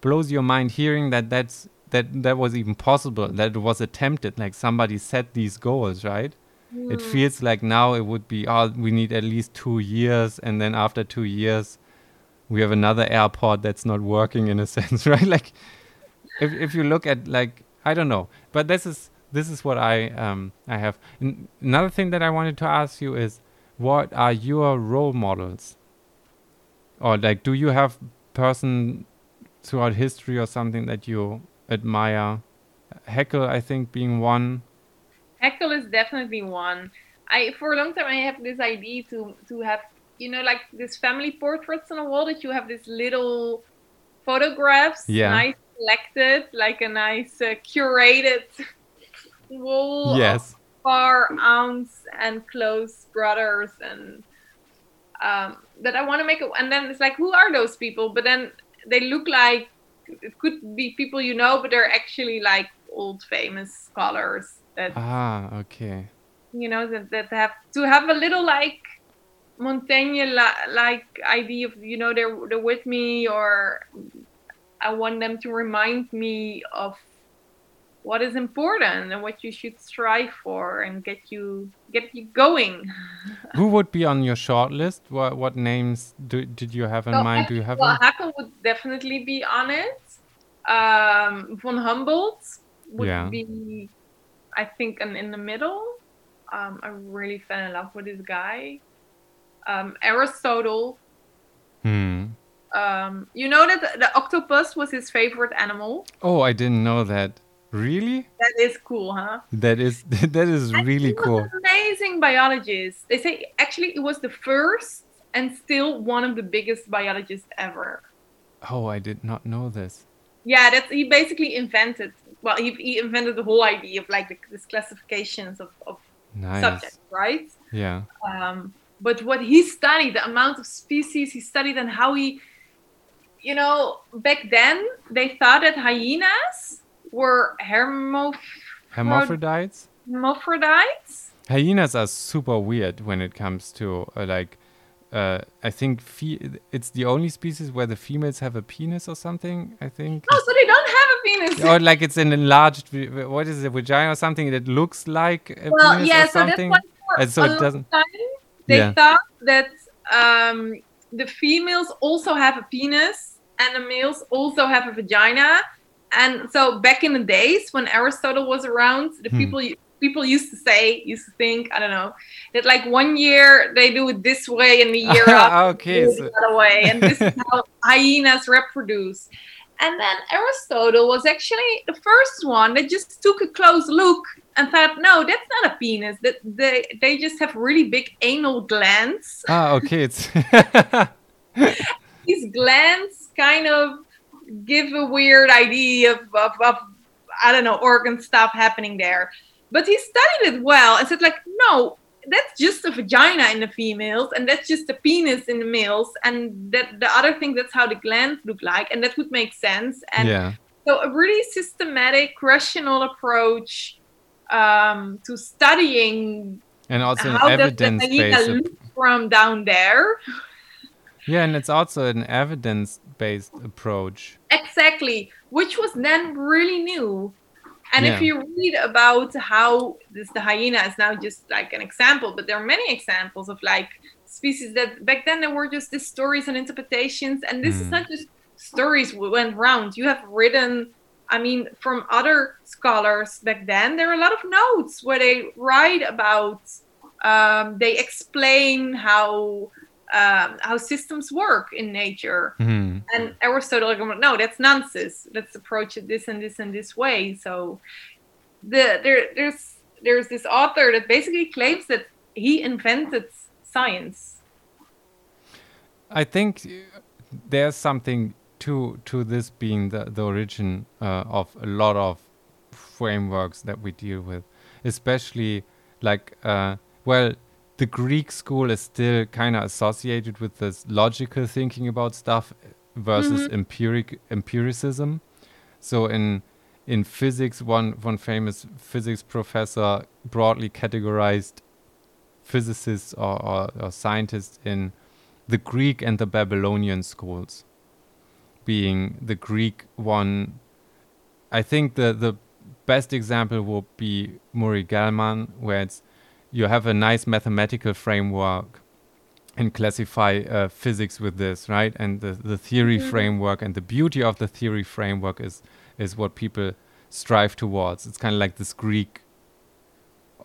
blows your mind hearing that that's that that was even possible that it was attempted like somebody set these goals right? It feels like now it would be oh we need at least two years and then after two years we have another airport that's not working in a sense right? Like if, if you look at like i don't know. But this is this is what i um i have. N- another thing that i wanted to ask you is what are your role models or like do you have person throughout history or something that you admire Haeckel, I think, being one. Haeckel is definitely one. I for a long time I have this idea to to have you know like this family portraits on a wall that you have these little photographs, Yeah. nice selected, like a nice uh, curated wall of Yes. far aunts and close brothers and um, that I want to make it. And then it's like, who are those people? But then they look like it could be people you know, but they're actually like old famous scholars that Ah, okay. you know that, that have to have a little like Montaigne like idea of you know they're they're with me or I want them to remind me of what is important and what you should strive for and get you get you going. Who would be on your short list? What what names do, did you have in So mind? Do you have well, them? Haeckel would definitely be on it. Um, von Humboldt would Yeah. be, I think, an, in the middle. Um, I really fell in love with this guy. Um, Aristotle. Hmm. Um, you know that the octopus was his favorite animal. Oh, I didn't know that. Really? That is cool, huh? That is that is really cool. amazing biologist. They say actually it was the first and still one of the biggest biologists ever. Oh, I did not know this. Yeah, that's he basically invented. Well, he, he invented the whole idea of like the, this classifications of, of Nice. subjects, right? Yeah. Um, but what he studied, the amount of species he studied, and how he, you know, back then they thought that hyenas were hermaph- Hermaphrodites? hermaphrodites. Hyenas are super weird when it comes to uh, like uh, I think fe- it's the only species where the females have a penis or something. I think, Oh, so they don't have a penis. or like it's an enlarged. What is it, vagina or something that looks like a well, penis yeah, or so that's something? why for And so it doesn't- time they Yeah. thought that um, the females also have a penis and the males also have a vagina. And so back in the days when Aristotle was around, the Hmm. people people used to say, used to think, I don't know, that like one year they do it this way and the year after okay, do it so the other way, and this is how hyenas reproduce. And then Aristotle was actually the first one that just took a close look and thought, no, that's not a penis. That they they just have really big anal glands. ah, okay, it's These glands kind of give a weird idea of, of, of I don't know organ stuff happening there. But he studied it well and said like, no, that's just a vagina in the females and that's just a penis in the males and that the other thing that's how the glands look like and that would make sense and yeah. so a really systematic rational approach um, to studying And also how an does the evidence look from down there Yeah, and it's also an evidence based approach. Exactly. Which was then really new. And if you read about how this the hyena is now just like an example but there are many examples of like species that back then there were just these stories and interpretations and this is Mm. not just stories went round. You have written i mean from other scholars back then there are a lot of notes where they write about um, they explain how um, how systems work in nature Mhm. and Aristotle like, no, that's nonsense. Let's approach it this and this and this way. So the there there's there's this author that basically claims that he invented science. I think there's something to to this being the the origin uh, of a lot of frameworks that we deal with, especially like uh, well, the Greek school is still kind of associated with this logical thinking about stuff versus mm-hmm. empiric empiricism. So in in physics, one one famous physics professor broadly categorized physicists or, or, or scientists in the Greek and the Babylonian schools, being the Greek one. I think the the best example would be Murray Gell-Mann, where it's you have a nice mathematical framework and classify uh, physics with this, right? And the, the theory Mhm. framework and the beauty of the theory framework is is what people strive towards. It's kind of like this Greek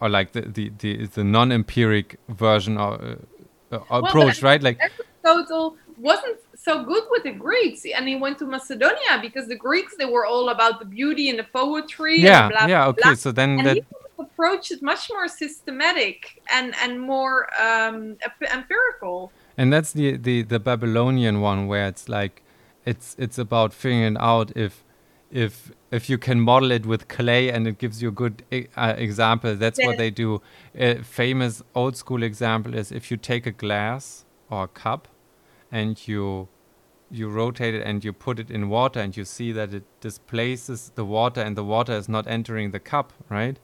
or like the the the, the non-empiric version or uh, uh, but approach, right? Like Aristotle wasn't so good with the Greeks, and he went to Macedonia because the Greeks they were all about the beauty and the poetry. yeah, and blah, yeah, okay. blah. So then And that approach is much more systematic and and more um, empirical. and that's the, the the babylonian one where it's like it's it's about figuring out if if if you can model it with clay and it gives you a good uh, example. That's what they do. A famous old school example is if you take a glass or a cup and you you rotate it and you put it in water and you see that it displaces the water and the water is not entering the cup right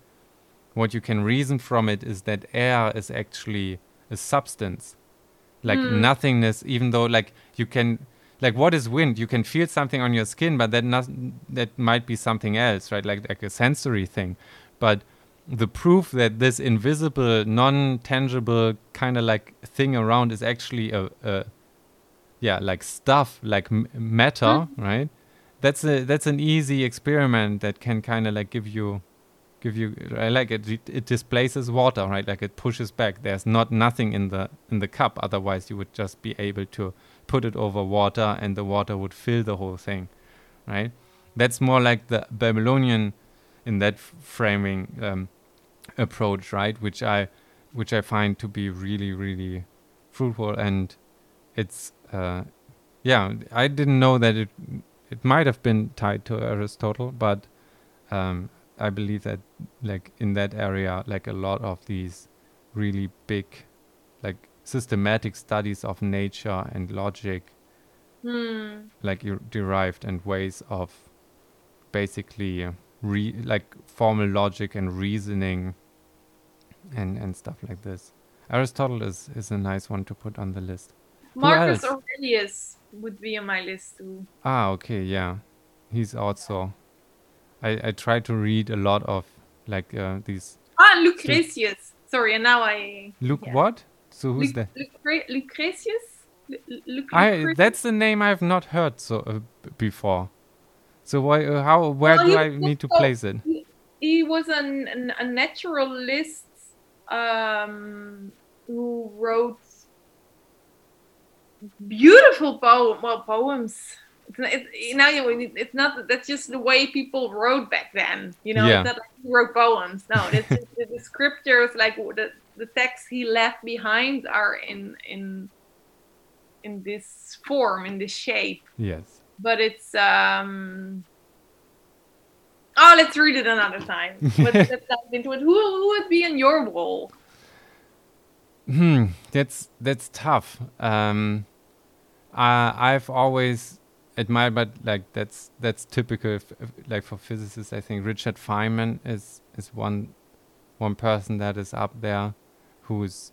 what you can reason from it is that air is actually a substance. Like Hmm. nothingness even though like you can like what is wind? You can feel something on your skin but that not, that might be something else right? Like like a sensory thing. But the proof that this invisible non-tangible kind of like thing around is actually a, a yeah like stuff like m- matter right? That's a that's an easy experiment that can kind of like give you give you I like it it- displaces water right? Like it pushes back. There's not nothing in the in the cup. Otherwise you would just be able to put it over water and the water would fill the whole thing right? That's more like the babylonian in that framing um, approach right? Which i which i find to be really really fruitful and it's uh, yeah i didn't know that it it might have been tied to aristotle but um, i believe that like in that area like a lot of these really big like systematic studies of nature and logic Hmm. like you derived and ways of basically uh, re like formal logic and reasoning and and stuff like this aristotle is is a nice one to put on the list Marcus? Aurelius would be on my list too. ah okay yeah he's also i i try to read a lot of like uh, these Ah, Lucretius. Sorry, and now I. look Yeah. what so who's that Lucre- Lucretius? Lu- Lu- Luc- i Lucretius? that's the name i've not heard so uh, before so why uh, how where Well, do i need to place it He, he was an, an, a naturalist um, who wrote beautiful poem, well, poems. It's, not- it's, you you- it's not that's just the way people wrote back then. You know, Yeah. it's not like he wrote poems. No, just the, the scriptures, like the the texts he left behind, are in in in this form, in this shape yes but it's um oh let's read it another time let's, let's dive into it who, who would be on your wall Hmm, that's that's tough. Um, I I've always admired, but like that's that's typical. If, if, like for physicists, I think Richard Feynman is is one one person that is up there, who's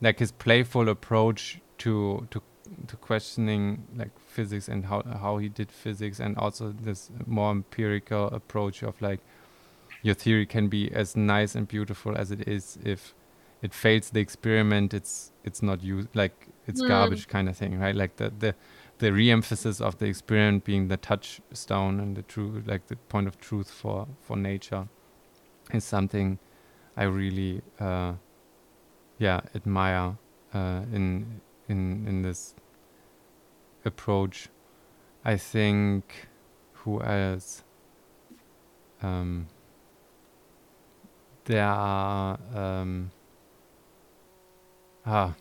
like his playful approach to to to questioning like physics and how how he did physics, and also this more empirical approach of like your theory can be as nice and beautiful as it is if it fails the experiment it's it's not used like it's Mm. garbage kind of thing right like the the the re-emphasis of the experiment being the touchstone and the true like the point of truth for for nature is something i really uh yeah admire uh in in in this approach. I think who else? Um there are um ah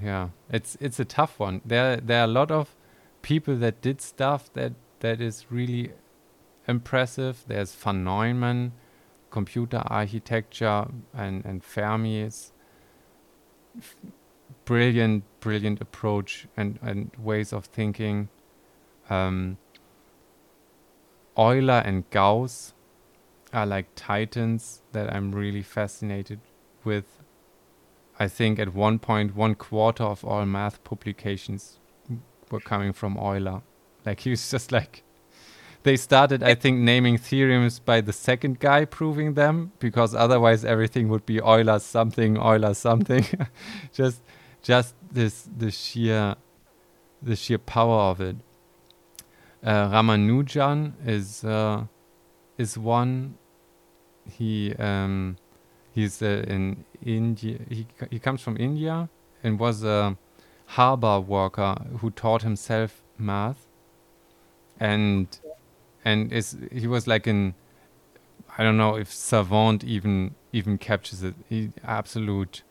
yeah it's it's a tough one. There there are a lot of people that did stuff that that is really impressive there's von neumann computer architecture and and fermi is f- brilliant brilliant approach and and ways of thinking um euler and gauss are like titans that I'm really fascinated with. I think at one point, one quarter of all math publications were coming from Euler. Like he was just like, they started, I think, naming theorems by the second guy proving them because otherwise everything would be Euler something, Euler something. just, just this, the sheer, the sheer power of it. Uh, Ramanujan is uh, is one he um, he's uh, in India. He he comes from India and was a harbor worker who taught himself math, and and is he was like an I don't know if savant even even captures it. He absolute.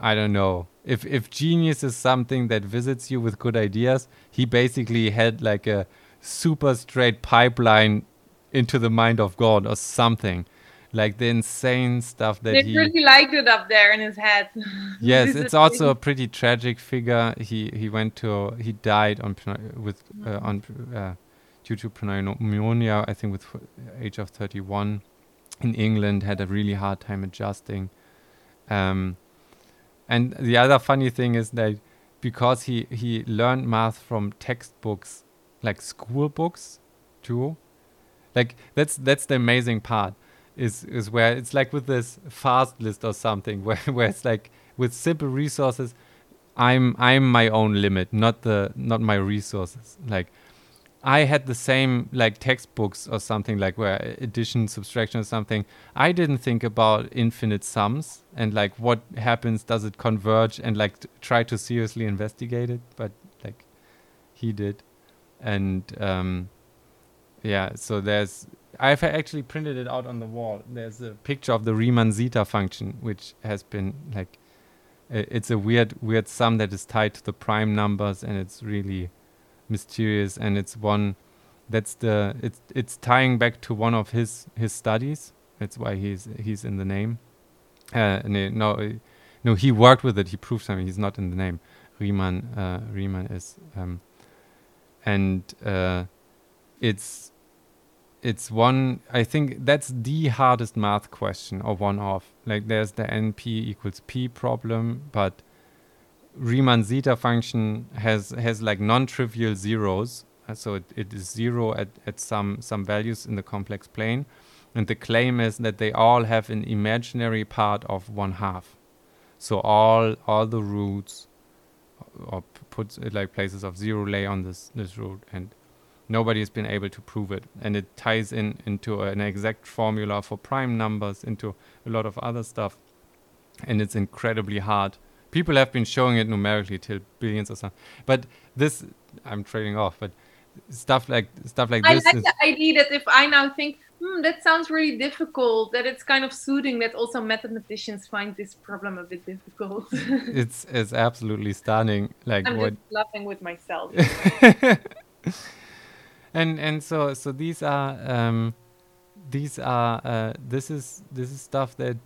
I don't know if if genius is something that visits you with good ideas. He basically had like a super straight pipeline into the mind of God or something like the insane stuff that They he really liked it up there in his head. yes it's also a pretty tragic figure. He he went to he died on with uh, on uh, due to pneumonia i think with age of 31 in england had a really hard time adjusting. Um and the other funny thing is that because he he learned math from textbooks like school books too like that's that's the amazing part is is where it's like with this fast list or something where where it's like with simple resources i'm i'm my own limit not the not my resources. Like i had the same like textbooks or something like where addition subtraction or something. I didn't think about infinite sums and like what happens does it converge and like try to seriously investigate it but like he did. And um yeah so there's i've actually printed it out on the wall. There's a picture of the riemann zeta function which has been like it's a weird weird sum that is tied to the prime numbers and it's really mysterious and it's one that's the it's it's tying back to one of his his studies. That's why he's he's in the name. Uh no no, uh, no he worked with it. He proved something. He's not in the name. Riemann uh riemann is um and uh it's it's one i think that's the hardest math question or one of like there's the np equals p problem but riemann zeta function has has like non-trivial zeros. Uh, so it, it is zero at, at some some values in the complex plane. And the claim is that they all have an imaginary part of one half. So all all the roots or p- puts it like places of zero lay on this this root and nobody has been able to prove it and it ties in into an exact formula for prime numbers into a lot of other stuff and it's incredibly hard people have been showing it numerically till billions or something but this i'm trading off but stuff like stuff like I this i like the idea that if I now think, hmm, that sounds really difficult, that it's kind of soothing that also mathematicians find this problem a bit difficult. it's it's absolutely stunning like I'm what just laughing with myself. and and so so these are um these are uh this is this is stuff that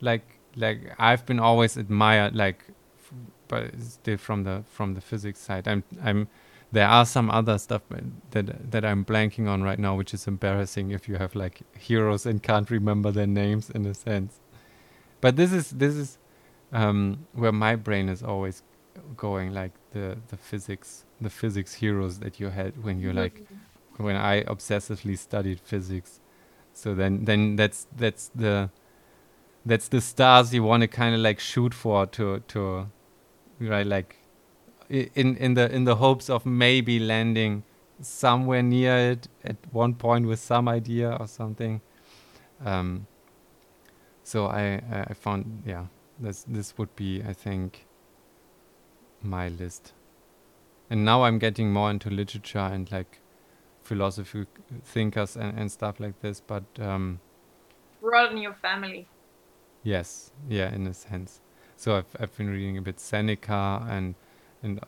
like like I've been always admired like f- but still from the from the physics side. I'm I'm there are some other stuff that that I'm blanking on right now, which is embarrassing if you have like heroes and can't remember their names in a sense. But this is this is um, where my brain is always going, like the the physics the physics heroes that you had when you like when I obsessively studied physics. So then then that's that's the that's the stars you want to kind of like shoot for to to right like in in the in the hopes of maybe landing somewhere near it at one point with some idea or something. Um, so I I found yeah this this would be I think my list. And now I'm getting more into literature and like philosophy thinkers and, and stuff like this. But um, broaden your family. Yes, yeah, in a sense. So I've I've been reading a bit Seneca and and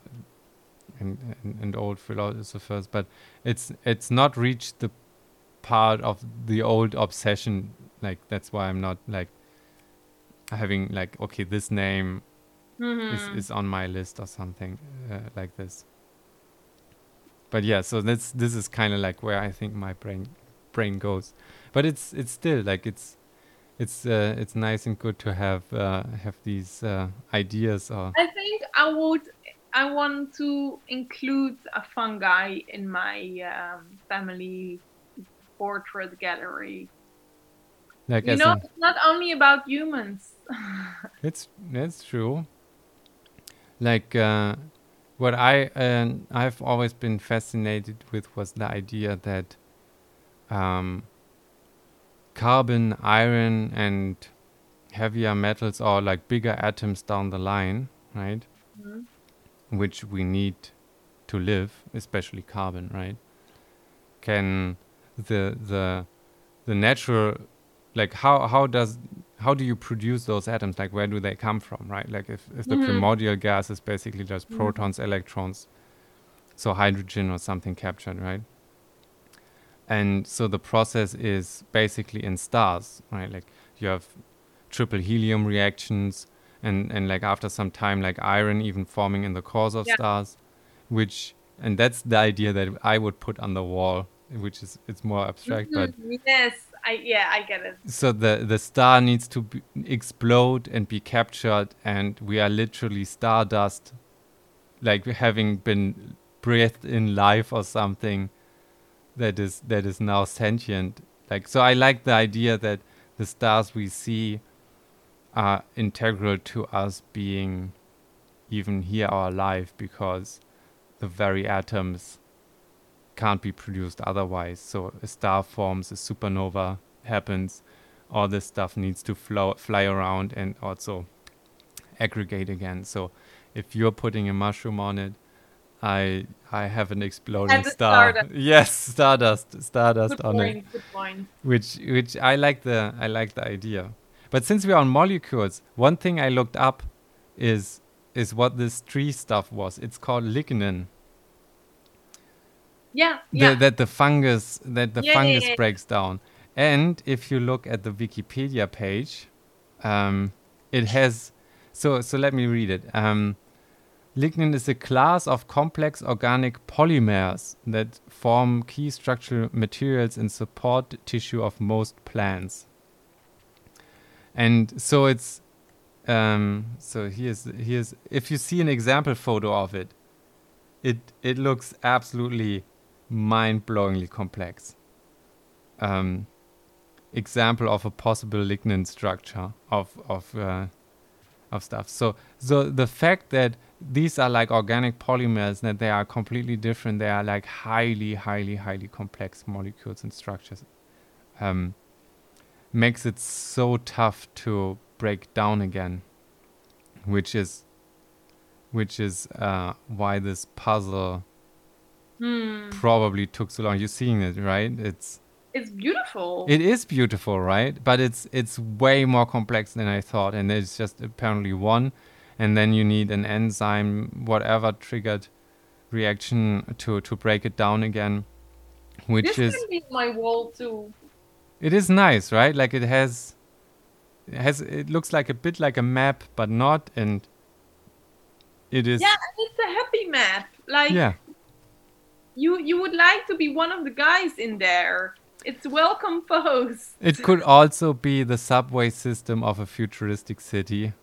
and, and, and old philosophers, but it's it's not reached the part of the old obsession. Like that's why I'm not like having like okay this name Mm-hmm. is, is on my list or something uh, like this. But yeah, so that's this is kind of like where I think my brain brain goes. But it's it's still like it's it's uh, it's nice and good to have uh, have these uh, ideas or I think I would. I want to include a fungi in my um, family portrait gallery. like You know, it's not only about humans. It's that's true. Like uh, what I uh, I've always been fascinated with was the idea that um, carbon, iron, and heavier metals are like bigger atoms down the line, right? Mhm. Which we need to live, especially carbon, right? Can the the the natural like how how does how do you produce those atoms like where do they come from right like if, if the Mhm. primordial gas is basically just Mhm. protons electrons so hydrogen or something captured right and so the process is basically in stars right like you have triple helium reactions and and like after some time like iron even forming in the cores of Yeah. stars which and that's the idea that i would put on the wall which is it's more abstract but Mhm. yes, I yeah, I get it. so the the star needs to be, explode and be captured and we are literally stardust like having been breathed in life or something that is that is now sentient like so i like the idea that the stars we see are integral to us being even here or alive because the very atoms can't be produced otherwise. So a star forms, a supernova happens, all this stuff needs to flow, fly around and also aggregate again. So if you're putting a mushroom on it, I I have an exploding star. stardust. Yes, stardust, stardust Good on it. Good point. which which I like the I like the idea. But since we're on molecules, one thing I looked up is is what this tree stuff was. It's called lignin. Yeah, The- that the fungus that the Yeah, yeah, fungus yeah. breaks down. And if you look at the Wikipedia page, um, it has so so let me read it. Um, lignin is a class of complex organic polymers that form key structural materials in support tissue of most plants. And so it's um, so here's here's if you see an example photo of it, it it looks absolutely mind-blowingly complex. Um, example of a possible lignin structure of of uh, of stuff. So so the fact that these are like organic polymers that they are completely different, they are like highly highly highly complex molecules and structures. Um, makes it so tough to break down again, which is which is uh, why this puzzle Hmm. probably took so long. You're seeing it, right? It's It's beautiful. it is beautiful, right? But it's it's way more complex than I thought, and it's just apparently one, and then you need an enzyme, whatever triggered reaction to to break it down again, which this is can be my wall too. it is nice, right? Like it has, it has it looks like a bit like a map, but not, and it is. Yeah, it's a happy map. Like yeah. You you would like to be one of the guys in there. It's well composed. It could also be the subway system of a futuristic city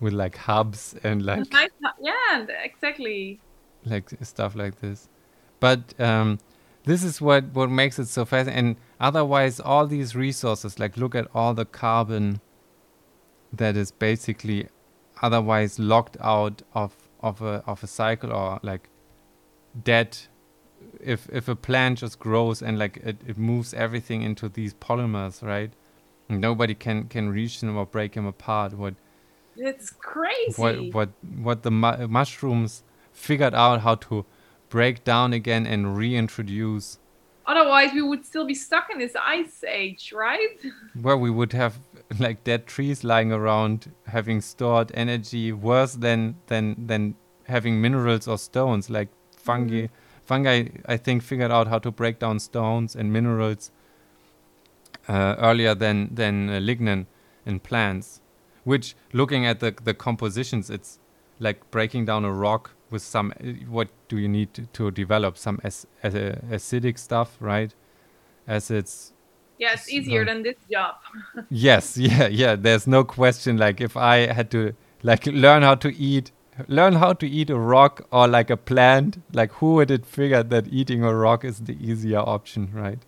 with like hubs and like Nice- yeah, exactly. like stuff like this. But um, this is what what makes it so fast. And otherwise, all these resources, like look at all the carbon that is basically otherwise locked out of of a of a cycle or like dead. If if a plant just grows and like it, it moves everything into these polymers, right? Nobody can can reach them or break them apart. What It's crazy. what what what the mu- mushrooms figured out how to break down again and reintroduce Otherwise, we would still be stuck in this ice age, right? where we would have like dead trees lying around having stored energy worse than than than having minerals or stones like fungi fungi i think figured out how to break down stones and minerals uh, earlier than than uh, lignin in plants which looking at the the compositions it's like breaking down a rock with some uh, what do you need to, to develop some as, as acidic stuff right acids Yeah, it's easier than this job. Yes, yeah, yeah. There's no question. Like if I had to like learn how to eat, learn how to eat a rock or like a plant, like who would it figure that eating a rock is the easier option, right?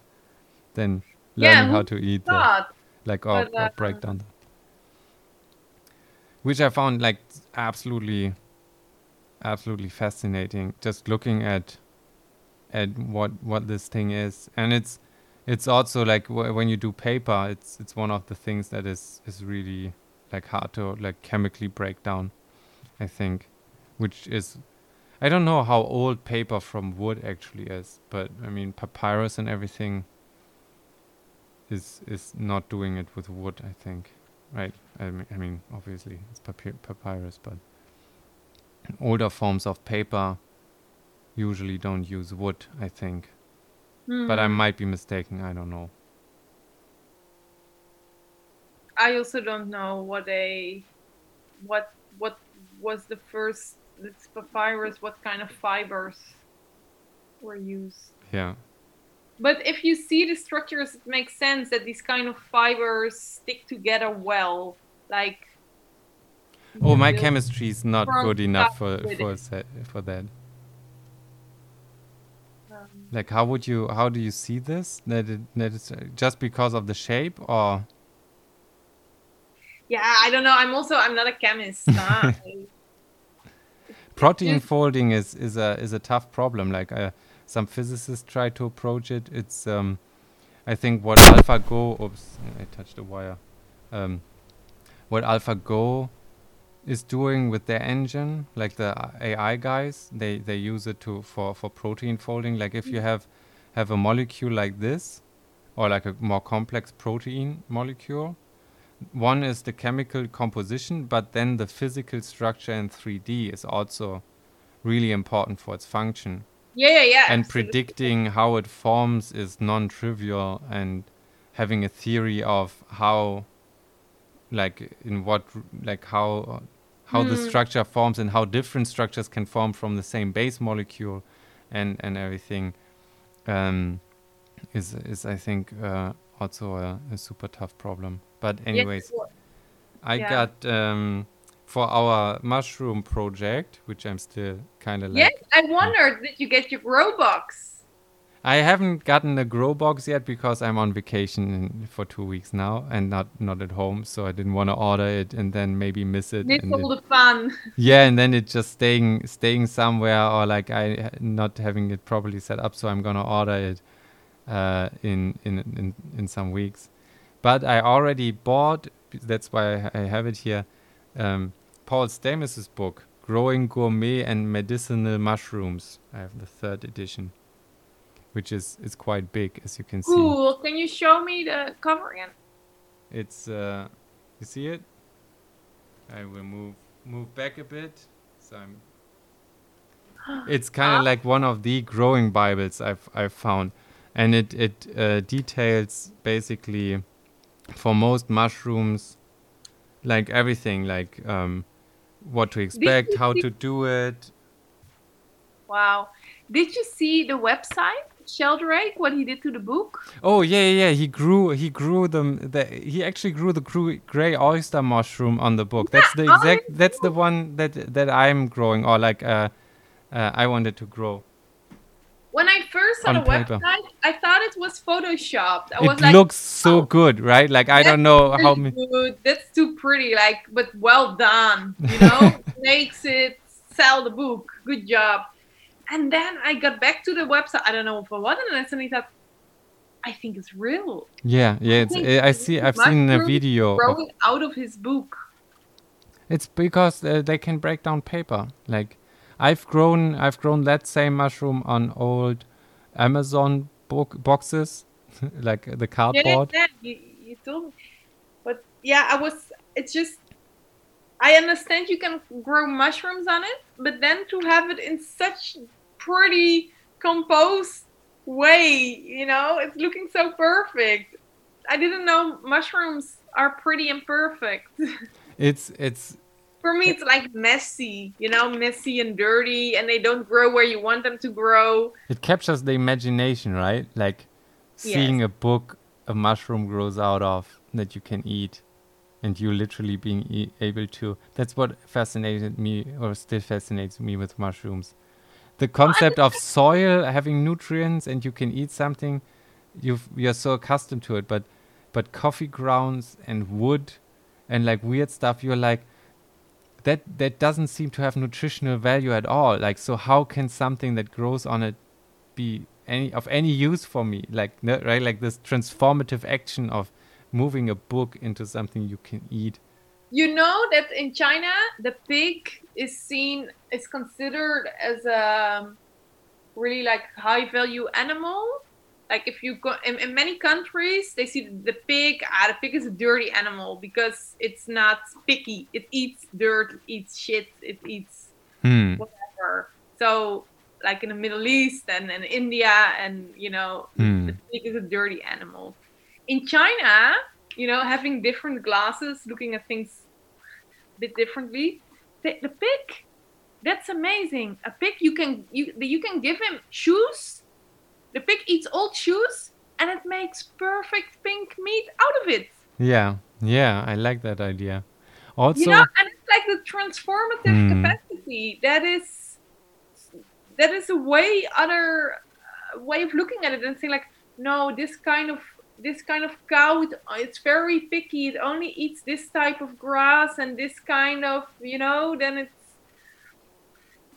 Than learning who how to eat the, like or, but, or break down. The, which I found like absolutely, absolutely fascinating. Just looking at at what what this thing is, and it's it's also like w- when you do paper, it's it's one of the things that is is really like hard to like chemically break down. I think, which is I don't know how old paper from wood actually is, but I mean papyrus and everything is is not doing it with wood. I think, right? I mean, I mean obviously it's papy- papyrus, but older forms of paper usually don't use wood. I think, but I Hmm. might be mistaken. I don't know. I also don't know what a what what was the first this papyrus. What kind of fibers were used? Yeah. But if you see the structures, it makes sense that these kind of fibers stick together well. Like Oh, my chemistry is not good enough for for for that. um, Like, how would you? How do you see this? That it, that it's uh, just because of the shape, or yeah, I don't know. I'm also I'm not a chemist. huh? protein folding is is a is a tough problem. Like, uh, some physicists try to approach it. It's um, I think what AlphaGo. Oops, I touched a wire. Um, what AlphaGo is doing with their engine, like the AI guys, they they use it to for for protein folding. Like if you have have a molecule like this, or like a more complex protein molecule, one is the chemical composition, but then the physical structure in 3D is also really important for its function. yeah, yeah, yeah. and absolutely. predicting how it forms is non-trivial and having a theory of how like in what like how how the Hmm. structure forms and how different structures can form from the same base molecule and and everything um is is i think uh, also a, a super tough problem but anyways well, I Yeah. got um, for our mushroom project, which I'm still kind of like. Yes, I wondered did you get your grow box? I haven't gotten a grow box yet because I'm on vacation for two weeks now and not not at home, so I didn't want to order it and then maybe miss it. Miss all it- the fun. yeah, and then it just staying staying somewhere or like I not having it properly set up, so I'm gonna order it uh, in, in in in some weeks. But I already bought. That's why I, have it here. Um, Paul Stamets' book, "Growing Gourmet and Medicinal Mushrooms." I have the third edition, which is is quite big, as you can see. Cool. Can you show me the cover again? It's uh, you see it. I will move move back a bit, so I'm. It's kind of like one of the growing Bibles I've I've found, and it it uh, details basically for most mushrooms, like everything, like um, what to expect, how to do it. Wow. Did you see the website, Sheldrake, what he did to the book? Oh yeah, yeah, yeah. He grew, he grew them. The, he actually grew the gray oyster mushroom on the book. That's the oh, exact. That's the one that that I'm growing, or like uh, uh, I wanted to grow. When I first saw the paper. website, I thought it was photoshopped. I It was like, looks so oh, good, right? Like I don't know how. really Ma- good. That's too pretty, like, but well done. You know, makes it sell the book. Good job. And then I got back to the website. I don't know for what, and I suddenly thought, I think it's real. yeah, yeah. It's. think I see. I've seen a video. Of, Growing out of his book. it's because uh, they can break down paper. Like I've grown. I've grown that same mushroom on old Amazon book boxes, like the cardboard. yeah, you, you told me. But yeah, I was. It's just. I understand you can grow mushrooms on it, but then to have it in such pretty composed way, you know, it's looking so perfect. I didn't know mushrooms are pretty imperfect. It's it's For me, it's like messy, you know, messy and dirty, and they don't grow where you want them to grow. It captures the imagination, right? Like seeing a book a mushroom grows out of that you can eat, and you literally being e- able to. That's what fascinated me, or still fascinates me with mushrooms. The concept of soil having nutrients and you can eat something, you've, you're so accustomed to it. But but coffee grounds and wood and like weird stuff, you're like, that that doesn't seem to have nutritional value at all. Like, so how can something that grows on it be any of any use for me? Like, no, right? Like this transformative action of moving a book into something you can eat. You know that in China, the pig is seen is considered as a really like high value animal. Like if you go in, in many countries, they see the pig. Ah, the pig is a dirty animal because it's not picky. It eats dirt, it eats shit, it eats Hmm. whatever. So like in the Middle East and in India, and you know, Hmm. the pig is a dirty animal. In China, you know, having different glasses, looking at things a bit differently. The, the pig, that's amazing. A pig, you can you you can give him shoes. The pig eats old shoes, and it makes perfect pink meat out of it. Yeah. Yeah. I like that idea. Also, you know and it's like the transformative Hmm. capacity that is that is a way other uh, way of looking at it and saying like no this kind of this kind of cow it, it's very picky it only eats this type of grass and this kind of you know then it's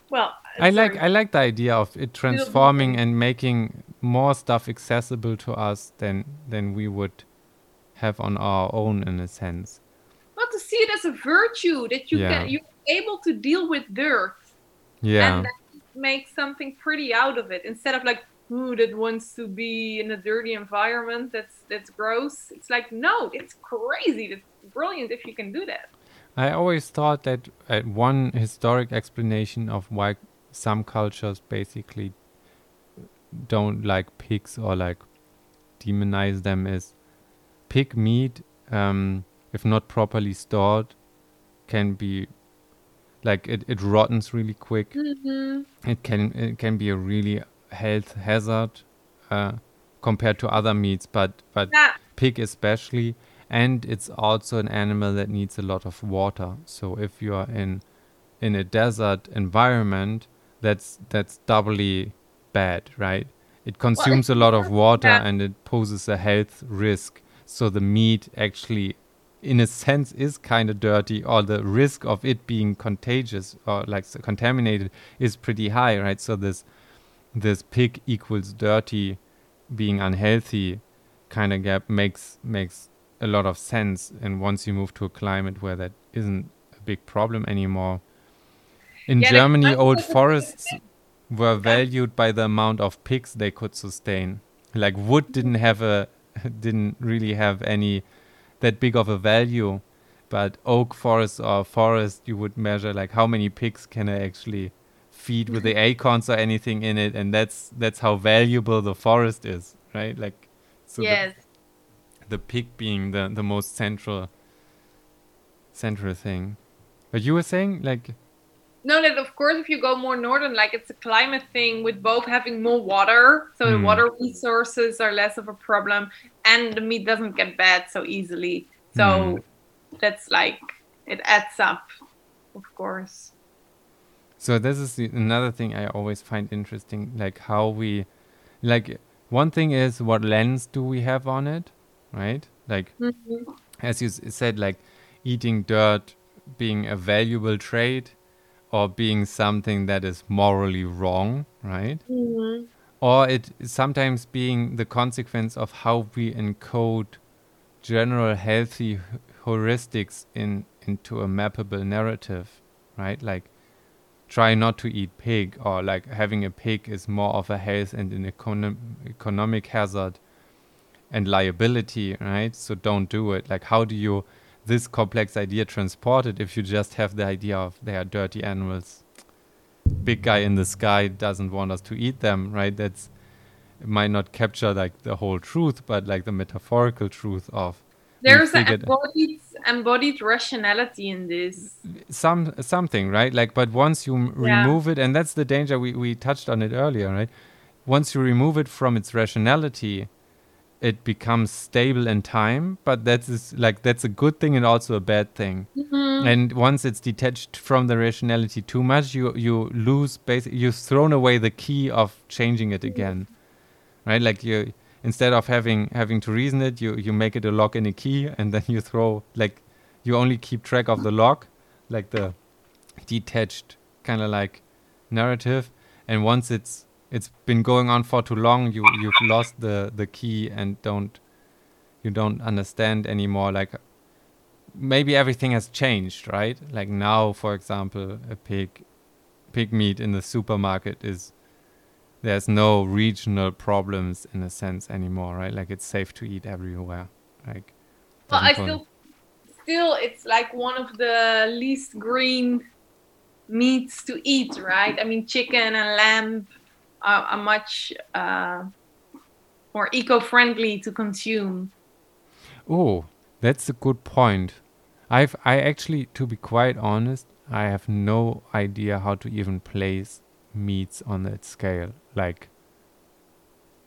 well I like. I like the idea of it transforming and making more stuff accessible to us than than we would have on our own in a sense. well to see it as a virtue that you Yeah. can you're able to deal with dirt Yeah. and make something pretty out of it instead of like who that wants to be in a dirty environment that's that's gross it's like no it's crazy it's brilliant if you can do that I always thought that uh, one historic explanation of why some cultures basically don't like pigs or like demonize them is pig meat, um, if not properly stored, can be like it, it rottens really quick. It can it can be a really health hazard uh, compared to other meats, but but yeah. pig especially. And it's also an animal that needs a lot of water. So if you are in in a desert environment that's that's doubly bad right? It consumes a lot of water and it poses a health risk. So the meat actually in a sense is kind of dirty or the risk of it being contagious or like contaminated is pretty high right? So this this pig equals dirty being unhealthy kind of gap makes makes a lot of sense. And once you move to a climate where that isn't a big problem anymore. In Yeah, germany old forests were valued by the amount of pigs they could sustain. Like wood didn't have a didn't really have any that big of a value but oak forest or forest you would measure like how many pigs can i actually feed with the mm-hmm. acorns or anything in it and that's that's how valuable the forest is right? Like so the- the pig being the the most central central thing. But you were saying like No, that of course, if you go more northern, like it's a climate thing with both having more water, so the Hmm. water resources are less of a problem, and the meat doesn't get bad so easily. So Hmm. that's like it adds up, of course. So this is the, another thing I always find interesting, like how we, like one thing is what lens do we have on it, right? Like Mhm. as you s- said, like eating dirt being a valuable trait, or being something that is morally wrong, right? Mhm. Or it sometimes being the consequence of how we encode general healthy heuristics in into a mappable narrative, right? Like try not to eat pig or like having a pig is more of a health and an econom- economic hazard and liability, right? So don't do it. Like how do you this complex idea transported if you just have the idea of they are dirty animals? Big guy in the sky doesn't want us to eat them, right? That's it might not capture like the whole truth, but like the metaphorical truth of There's an embodied, embodied rationality in this. some something right like but once you Yeah. remove it and that's the danger we, we touched on it earlier right once you remove it from its rationality it becomes stable in time but that's is like that's a good thing and also a bad thing. Mhm. and once it's detached from the rationality too much you you lose basically you've thrown away the key of changing it again right? Like you instead of having having to reason it you you make it a lock and a key and then you throw like you only keep track of the lock like the detached kind of like narrative. And once it's it's been going on for too long. You you've lost the the key and don't you don't understand anymore. Like maybe everything has changed right? Like now for example a pig pig meat in the supermarket is there's no regional problems in a sense anymore right? Like it's safe to eat everywhere. Like Well, I still, still, it's like one of the least green meats to eat, right? I mean, chicken and lamb are, are much uh, more eco-friendly to consume. Oh, that's a good point. I've I actually to be quite honest, I have no idea how to even place meats on that scale. Like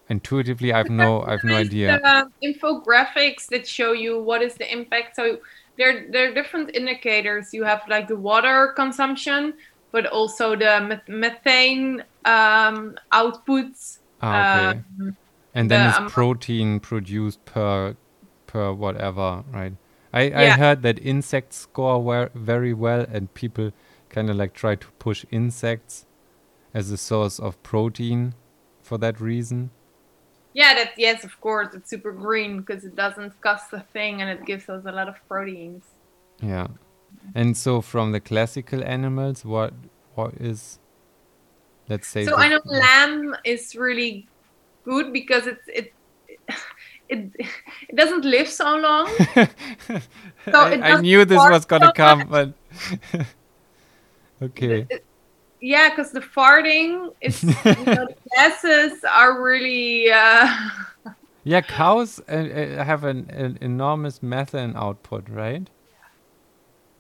intuitively I've no I've no idea. the infographics that show you what is the impact. So there, there are different indicators. You have like the water consumption, but also the methane um, outputs. Ah, okay. um, and then the it's amount- protein produced per per whatever, right? I, I heard that insects score very well and people kind of like try to push insects as a source of protein for that reason. Yeah, that yes, of course, it's super green because it doesn't cost a thing and it gives us a lot of proteins. Yeah. And so from the classical animals, what what is let's say So I know lamb is really good because it's it it it doesn't live so long. So I, I knew this was gonna so come, but okay. Yeah, because the farting is you know, the gases are really uh, Yeah, cows uh, uh, have an, an enormous methane output, right?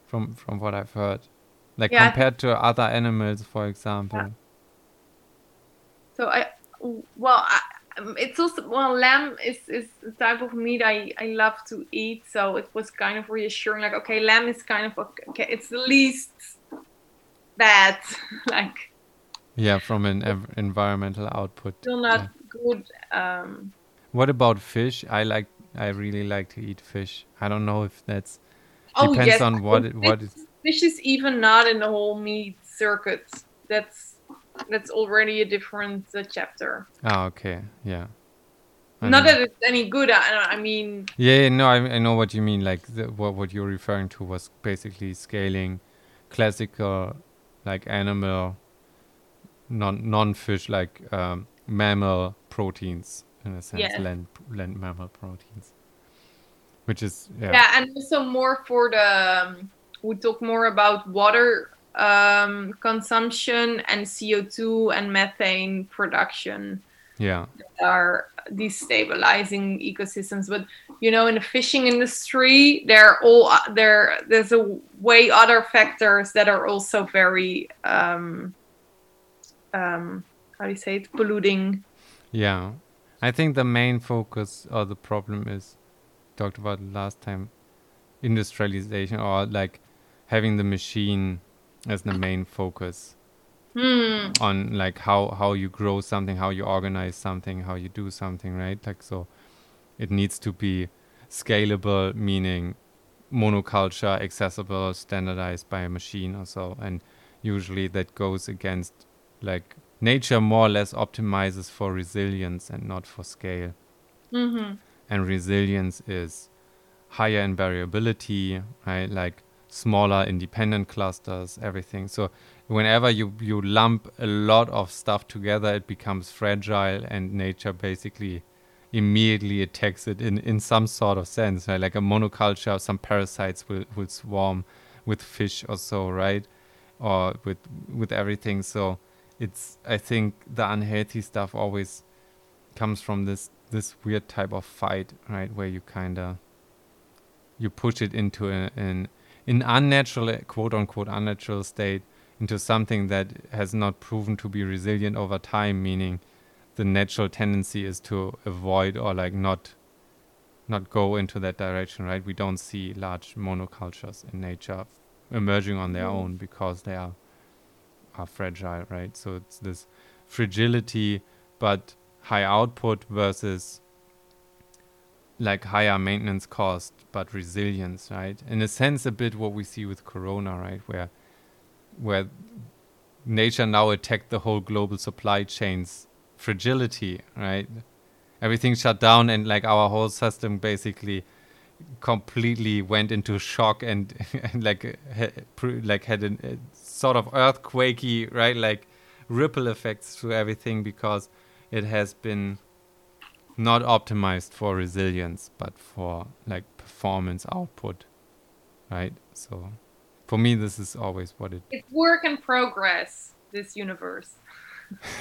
From from what I've heard, like Yeah, compared to other animals, for example. so I well I, it's also well lamb is is the type of meat I I love to eat. So it was kind of reassuring. Like okay, lamb is kind of okay. It's the least bad. like Yeah, from an ev- environmental output. still not yeah. good. Um, What about fish? I like. I really like to eat fish. I don't know if that's oh depends yes, on what it, what is. fish is even not in the whole meat circuit. That's that's already a different uh, chapter. Ah, okay, yeah. I Not know. that it's any good. I, I mean, Yeah, yeah, no, I, I know what you mean. Like the, what what you're referring to was basically scaling classical, like animal, non non fish like um, mammal proteins in a sense, Yes. land land mammal proteins, which is yeah, yeah. and also more for the. Um, we talk more about water um, consumption and CO two and methane production. Yeah. are destabilizing ecosystems but you know in the fishing industry there are all there there's a way other factors that are also very um um how do you say it polluting Yeah. I think the main focus or the problem is talked about last time industrialization or like having the machine as the main focus hmm. on like how how you grow something, how you organize something, how you do something, right? Like so it needs to be scalable meaning monoculture accessible standardized by a machine or so. And usually that goes against like nature more or less optimizes for resilience and not for scale. Hmm and resilience is higher in variability right? Like smaller independent clusters everything. So whenever you you lump a lot of stuff together it becomes fragile and nature basically immediately attacks it in in some sort of sense right? like a monoculture some parasites will will swarm with fish or so right? Or with with everything. So it's i think the unhealthy stuff always comes from this this weird type of fight right where you kind of you push it into a, an an unnatural quote unquote unnatural state into something that has not proven to be resilient over time meaning the natural tendency is to avoid or like not not go into that direction right we don't see large monocultures in nature emerging on their Mm. own because they are are fragile right so it's this fragility but high output versus like higher maintenance cost but resilience right? In a sense a bit what we see with corona right? Where where nature now attacked the whole global supply chains fragility right? Everything shut down and like our whole system basically completely went into shock and, and like ha- pr- like had a, a sort of earthquakey right? Like ripple effects through everything because it has been not optimized for resilience but for like performance output right? So for me this is always what it it's work in progress this universe.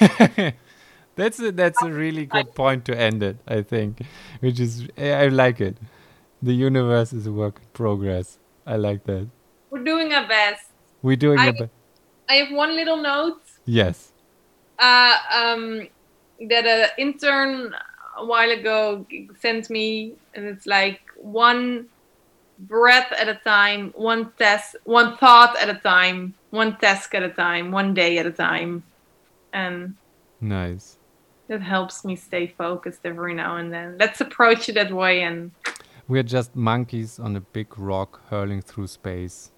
That's a, that's a really good point to end it i think which is i like it. The universe is a work in progress. I like that. We're doing our best. We're doing I- a bit i have one little note. Yes. Uh, um, that an intern a while ago sent me, and it's like one breath at a time, one test, one thought at a time, one task at a time, one day at a time, and nice that helps me stay focused every now and then. Let's approach it that way, and we're just monkeys on a big rock hurling through space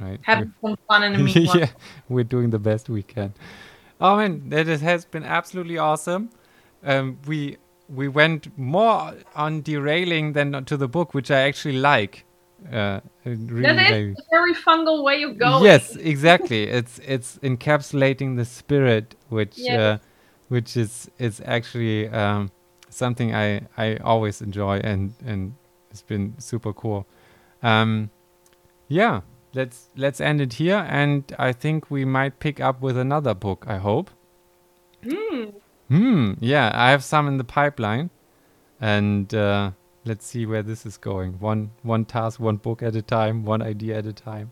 right have some fun in the meanwhile. yeah, we're doing the best we can. Oh man, that is- has been absolutely awesome. Um, we we went more on derailing than to the book, which I actually like. Uh, really, That really- a very fungal way of going. Yes, exactly. it's it's encapsulating the spirit, which Yes. uh, which is is actually um, something I I always enjoy, and and it's been super cool. Um, yeah, let's let's end it here, and I think we might pick up with another book. I hope. Hmm. Hmm. Yeah, I have some in the pipeline, and uh, let's see where this is going. One one task, one book at a time, one idea at a time.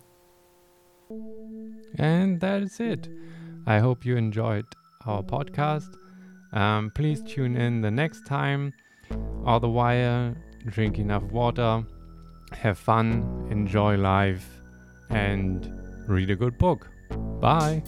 And that is it. I hope you enjoyed our podcast. Um, please tune in the next time. All the while, drink enough water, have fun, enjoy life, and read a good book. Bye.